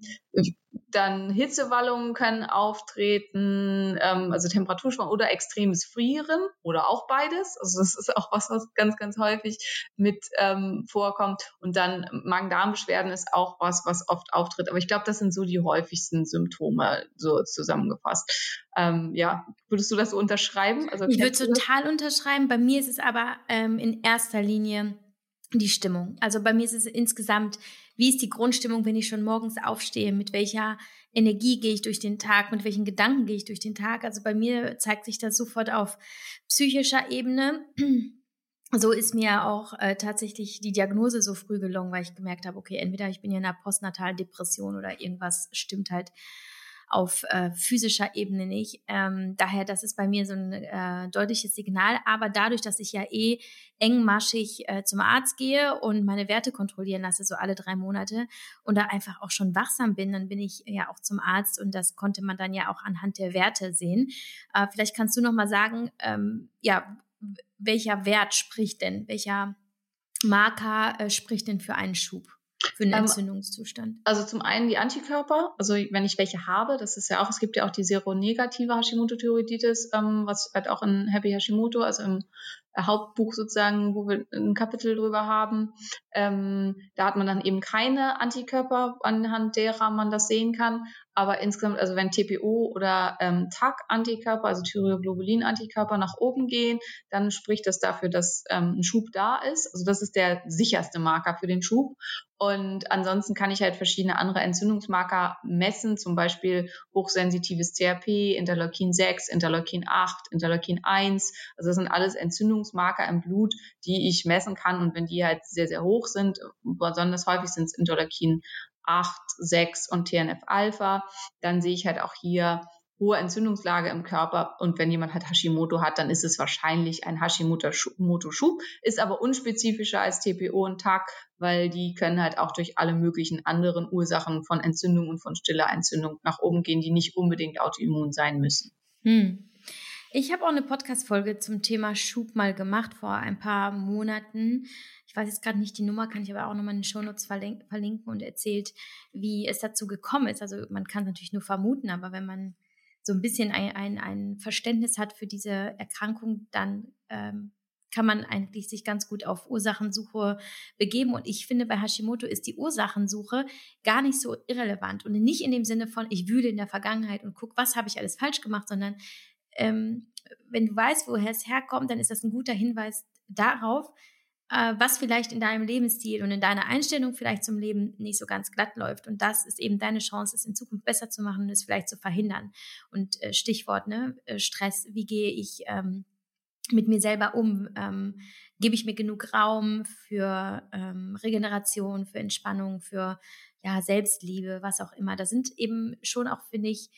[SPEAKER 2] dann Hitzewallungen können auftreten, ähm, also Temperaturschwankungen oder extremes Frieren oder auch beides. Also das ist auch was, was ganz, ganz häufig mit ähm, vorkommt. Und dann Magen-Darm-Beschwerden ist auch was, was oft auftritt. Aber ich glaube, das sind so die häufigsten Symptome, so zusammengefasst. Ähm, ja, würdest du das so unterschreiben?
[SPEAKER 1] Also, ich würde total unterschreiben. Bei mir ist es aber ähm, in erster Linie die Stimmung. Also bei mir ist es insgesamt, wie ist die Grundstimmung, wenn ich schon morgens aufstehe? Mit welcher Energie gehe ich durch den Tag? Mit welchen Gedanken gehe ich durch den Tag? Also bei mir zeigt sich das sofort auf psychischer Ebene. So ist mir auch äh, tatsächlich die Diagnose so früh gelungen, weil ich gemerkt habe, okay, entweder ich bin ja in einer postnatalen Depression oder irgendwas stimmt halt auf äh, physischer Ebene nicht. Ähm, daher, das ist bei mir so ein äh, deutliches Signal. Aber dadurch, dass ich ja eh engmaschig äh, zum Arzt gehe und meine Werte kontrollieren lasse, so alle drei Monate und da einfach auch schon wachsam bin, dann bin ich ja auch zum Arzt und das konnte man dann ja auch anhand der Werte sehen. Äh, vielleicht kannst du noch mal sagen, ähm, ja, welcher Wert spricht denn, welcher Marker äh, spricht denn für einen Schub? Für einen ähm, Entzündungszustand?
[SPEAKER 2] Also zum einen die Antikörper, also wenn ich welche habe, das ist ja auch, es gibt ja auch die seronegative Hashimoto-Thyreoiditis, ähm, was halt auch in Happy Hashimoto, also im Hauptbuch sozusagen, wo wir ein Kapitel drüber haben. Ähm, da hat man dann eben keine Antikörper, anhand derer man das sehen kann. Aber insgesamt, also wenn TPO oder ähm, TAC-Antikörper, also Thyroglobulin-Antikörper nach oben gehen, dann spricht das dafür, dass ähm, ein Schub da ist. Also das ist der sicherste Marker für den Schub. Und ansonsten kann ich halt verschiedene andere Entzündungsmarker messen, zum Beispiel hochsensitives CRP, Interleukin 6, Interleukin 8, Interleukin 1. Also das sind alles Entzündungsmarker im Blut, die ich messen kann. Und wenn die halt sehr, sehr hoch sind, besonders häufig sind es Interleukin 8, 6 und TNF-Alpha, dann sehe ich halt auch hier hohe Entzündungslage im Körper. Und wenn jemand halt Hashimoto hat, dann ist es wahrscheinlich ein Hashimoto-Schub, ist aber unspezifischer als TPO und TAC, weil die können halt auch durch alle möglichen anderen Ursachen von Entzündung und von stiller Entzündung nach oben gehen, die nicht unbedingt autoimmun sein müssen.
[SPEAKER 1] Hm. Ich habe auch eine Podcast-Folge zum Thema Schub mal gemacht vor ein paar Monaten. Weiß jetzt gerade nicht die Nummer, kann ich aber auch nochmal in den Shownotes verlinken und erzählt, wie es dazu gekommen ist. Also man kann es natürlich nur vermuten, aber wenn man so ein bisschen ein, ein, ein Verständnis hat für diese Erkrankung, dann ähm, kann man eigentlich sich ganz gut auf Ursachensuche begeben. Und ich finde, bei Hashimoto ist die Ursachensuche gar nicht so irrelevant. Und nicht in dem Sinne von, ich wühle in der Vergangenheit und gucke, was habe ich alles falsch gemacht, sondern ähm, wenn du weißt, woher es herkommt, dann ist das ein guter Hinweis darauf, was vielleicht in deinem Lebensstil und in deiner Einstellung vielleicht zum Leben nicht so ganz glatt läuft. Und das ist eben deine Chance, es in Zukunft besser zu machen und es vielleicht zu verhindern. Und äh, Stichwort, ne, äh, Stress, wie gehe ich ähm, mit mir selber um? Ähm, gebe ich mir genug Raum für ähm, Regeneration, für Entspannung, für ja, Selbstliebe, was auch immer. Da sind eben schon auch, finde ich,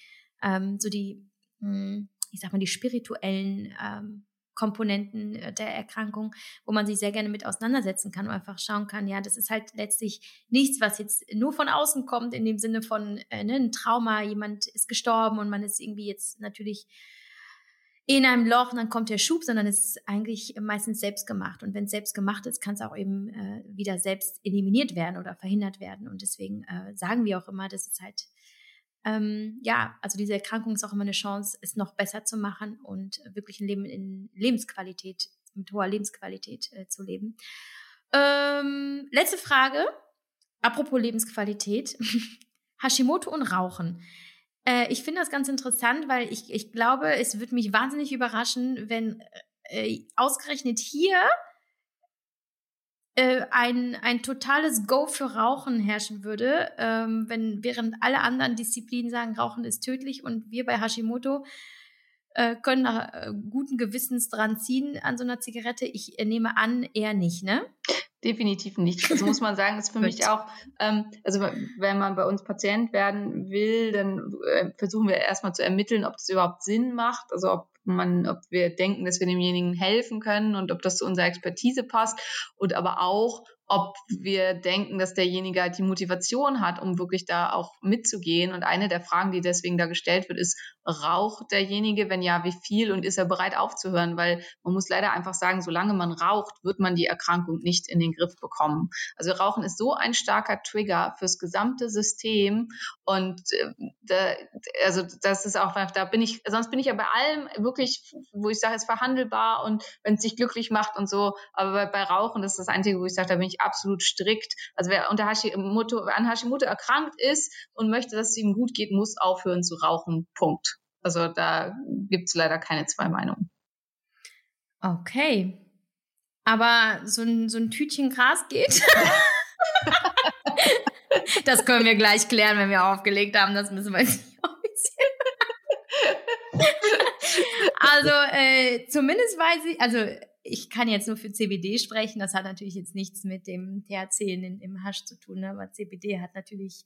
[SPEAKER 1] ähm, so die, mh, hm, ich sag mal, die spirituellen ähm, Komponenten äh, der Erkrankung, wo man sich sehr gerne mit auseinandersetzen kann und einfach schauen kann, ja, das ist halt letztlich nichts, was jetzt nur von außen kommt, in dem Sinne von äh, ne, ein Trauma, jemand ist gestorben und man ist irgendwie jetzt natürlich in einem Loch und dann kommt der Schub, sondern es ist eigentlich meistens selbst gemacht. Und wenn es selbst gemacht ist, kann es auch eben äh, wieder selbst eliminiert werden oder verhindert werden. Und deswegen äh, sagen wir auch immer, dass es halt ähm, ja, also diese Erkrankung ist auch immer eine Chance, es noch besser zu machen und wirklich ein Leben in Lebensqualität, mit hoher Lebensqualität äh, zu leben. Ähm, letzte Frage. Apropos Lebensqualität. Hashimoto und Rauchen. Äh, ich finde das ganz interessant, weil ich, ich glaube, es würde mich wahnsinnig überraschen, wenn äh, ausgerechnet hier äh, ein, ein totales Go für Rauchen herrschen würde, ähm, wenn während alle anderen Disziplinen sagen, Rauchen ist tödlich und wir bei Hashimoto äh, können nach äh, guten Gewissens dran ziehen an so einer Zigarette. Ich äh, nehme an, eher nicht, ne?
[SPEAKER 2] Definitiv nicht. Also muss man sagen, ist für mich auch, ähm, also wenn man bei uns Patient werden will, dann äh, versuchen wir erstmal zu ermitteln, ob das überhaupt Sinn macht, also ob man, ob wir denken, dass wir demjenigen helfen können und ob das zu unserer Expertise passt. Und aber auch, ob wir denken, dass derjenige halt die Motivation hat, um wirklich da auch mitzugehen. Und eine der Fragen, die deswegen da gestellt wird, ist, raucht derjenige? Wenn ja, wie viel? Und ist er bereit aufzuhören? Weil man muss leider einfach sagen, solange man raucht, wird man die Erkrankung nicht in den Griff bekommen. Also Rauchen ist so ein starker Trigger fürs gesamte System. Und äh, da, also das ist auch, da bin ich, sonst bin ich ja bei allem wirklich, wo ich sage, es ist verhandelbar und wenn es sich glücklich macht und so. Aber bei, bei Rauchen, das ist das Einzige, wo ich sage, da bin ich absolut strikt. Also wer unter Hashimoto, an Hashimoto erkrankt ist und möchte, dass es ihm gut geht, muss aufhören zu rauchen. Punkt. Also da gibt es leider keine zwei Meinungen.
[SPEAKER 1] Okay. Aber so ein, so ein Tütchen Gras geht? das können wir gleich klären, wenn wir aufgelegt haben. Das müssen wir nicht also äh, zumindest weiß ich, also ich kann jetzt nur für CBD sprechen. Das hat natürlich jetzt nichts mit dem THC in, im Hasch zu tun, ne? aber CBD hat natürlich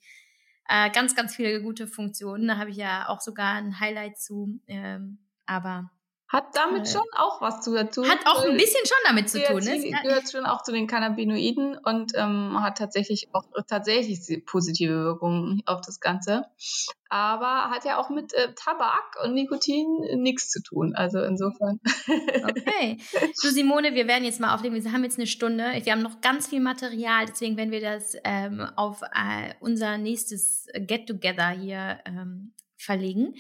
[SPEAKER 1] äh, ganz, ganz viele gute Funktionen. Da habe ich ja auch sogar ein Highlight zu. Ähm, aber
[SPEAKER 2] hat damit schon auch was zu tun.
[SPEAKER 1] Hat auch ein bisschen schon damit zu tun.
[SPEAKER 2] Ne? Gehört schon auch zu den Cannabinoiden und ähm, hat tatsächlich auch tatsächlich positive Wirkungen auf das Ganze. Aber hat ja auch mit äh, Tabak und Nikotin nichts zu tun. Also insofern.
[SPEAKER 1] Okay. So, Simone, wir werden jetzt mal aufnehmen. Wir haben jetzt eine Stunde. Wir haben noch ganz viel Material. Deswegen werden wir das ähm, auf äh, unser nächstes Get-Together hier ähm, verlegen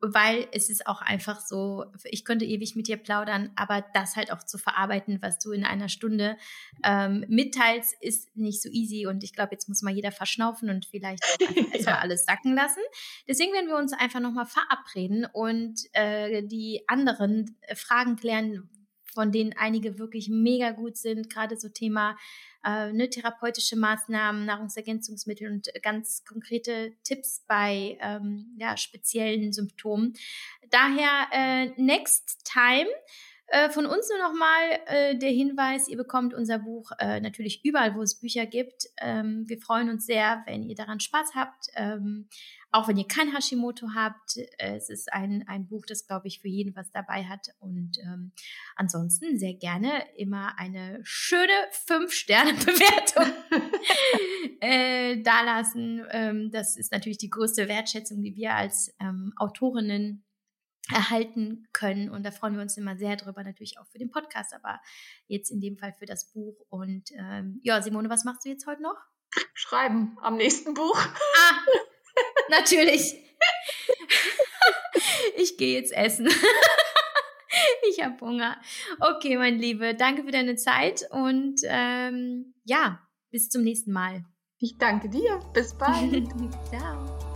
[SPEAKER 1] weil es ist auch einfach so, ich könnte ewig mit dir plaudern, aber das halt auch zu verarbeiten, was du in einer Stunde ähm, mitteilst, ist nicht so easy und ich glaube, jetzt muss mal jeder verschnaufen und vielleicht erstmal ja. alles sacken lassen. Deswegen werden wir uns einfach nochmal verabreden und äh, die anderen Fragen klären, von denen einige wirklich mega gut sind, gerade so Thema äh, ne, therapeutische Maßnahmen, Nahrungsergänzungsmittel und ganz konkrete Tipps bei ähm, ja, speziellen Symptomen. Daher äh, next time. Äh, von uns nur nochmal äh, der Hinweis, ihr bekommt unser Buch äh, natürlich überall, wo es Bücher gibt. Ähm, wir freuen uns sehr, wenn ihr daran Spaß habt. Ähm, auch wenn ihr kein Hashimoto habt, äh, es ist ein, ein Buch, das, glaube ich, für jeden was dabei hat. Und ähm, ansonsten sehr gerne immer eine schöne Fünf-Sterne-Bewertung äh, dalassen. Ähm, das ist natürlich die größte Wertschätzung, die wir als ähm, Autorinnen erhalten können. Und da freuen wir uns immer sehr drüber, natürlich auch für den Podcast, aber jetzt in dem Fall für das Buch. Und ähm, ja, Simone, was machst du jetzt heute noch?
[SPEAKER 2] Schreiben am nächsten Buch.
[SPEAKER 1] Ah, Natürlich. Ich gehe jetzt essen. Ich habe Hunger. Okay, mein Liebe, danke für deine Zeit und ähm, ja, bis zum nächsten Mal.
[SPEAKER 2] Ich danke dir. Bis bald.
[SPEAKER 1] Ciao.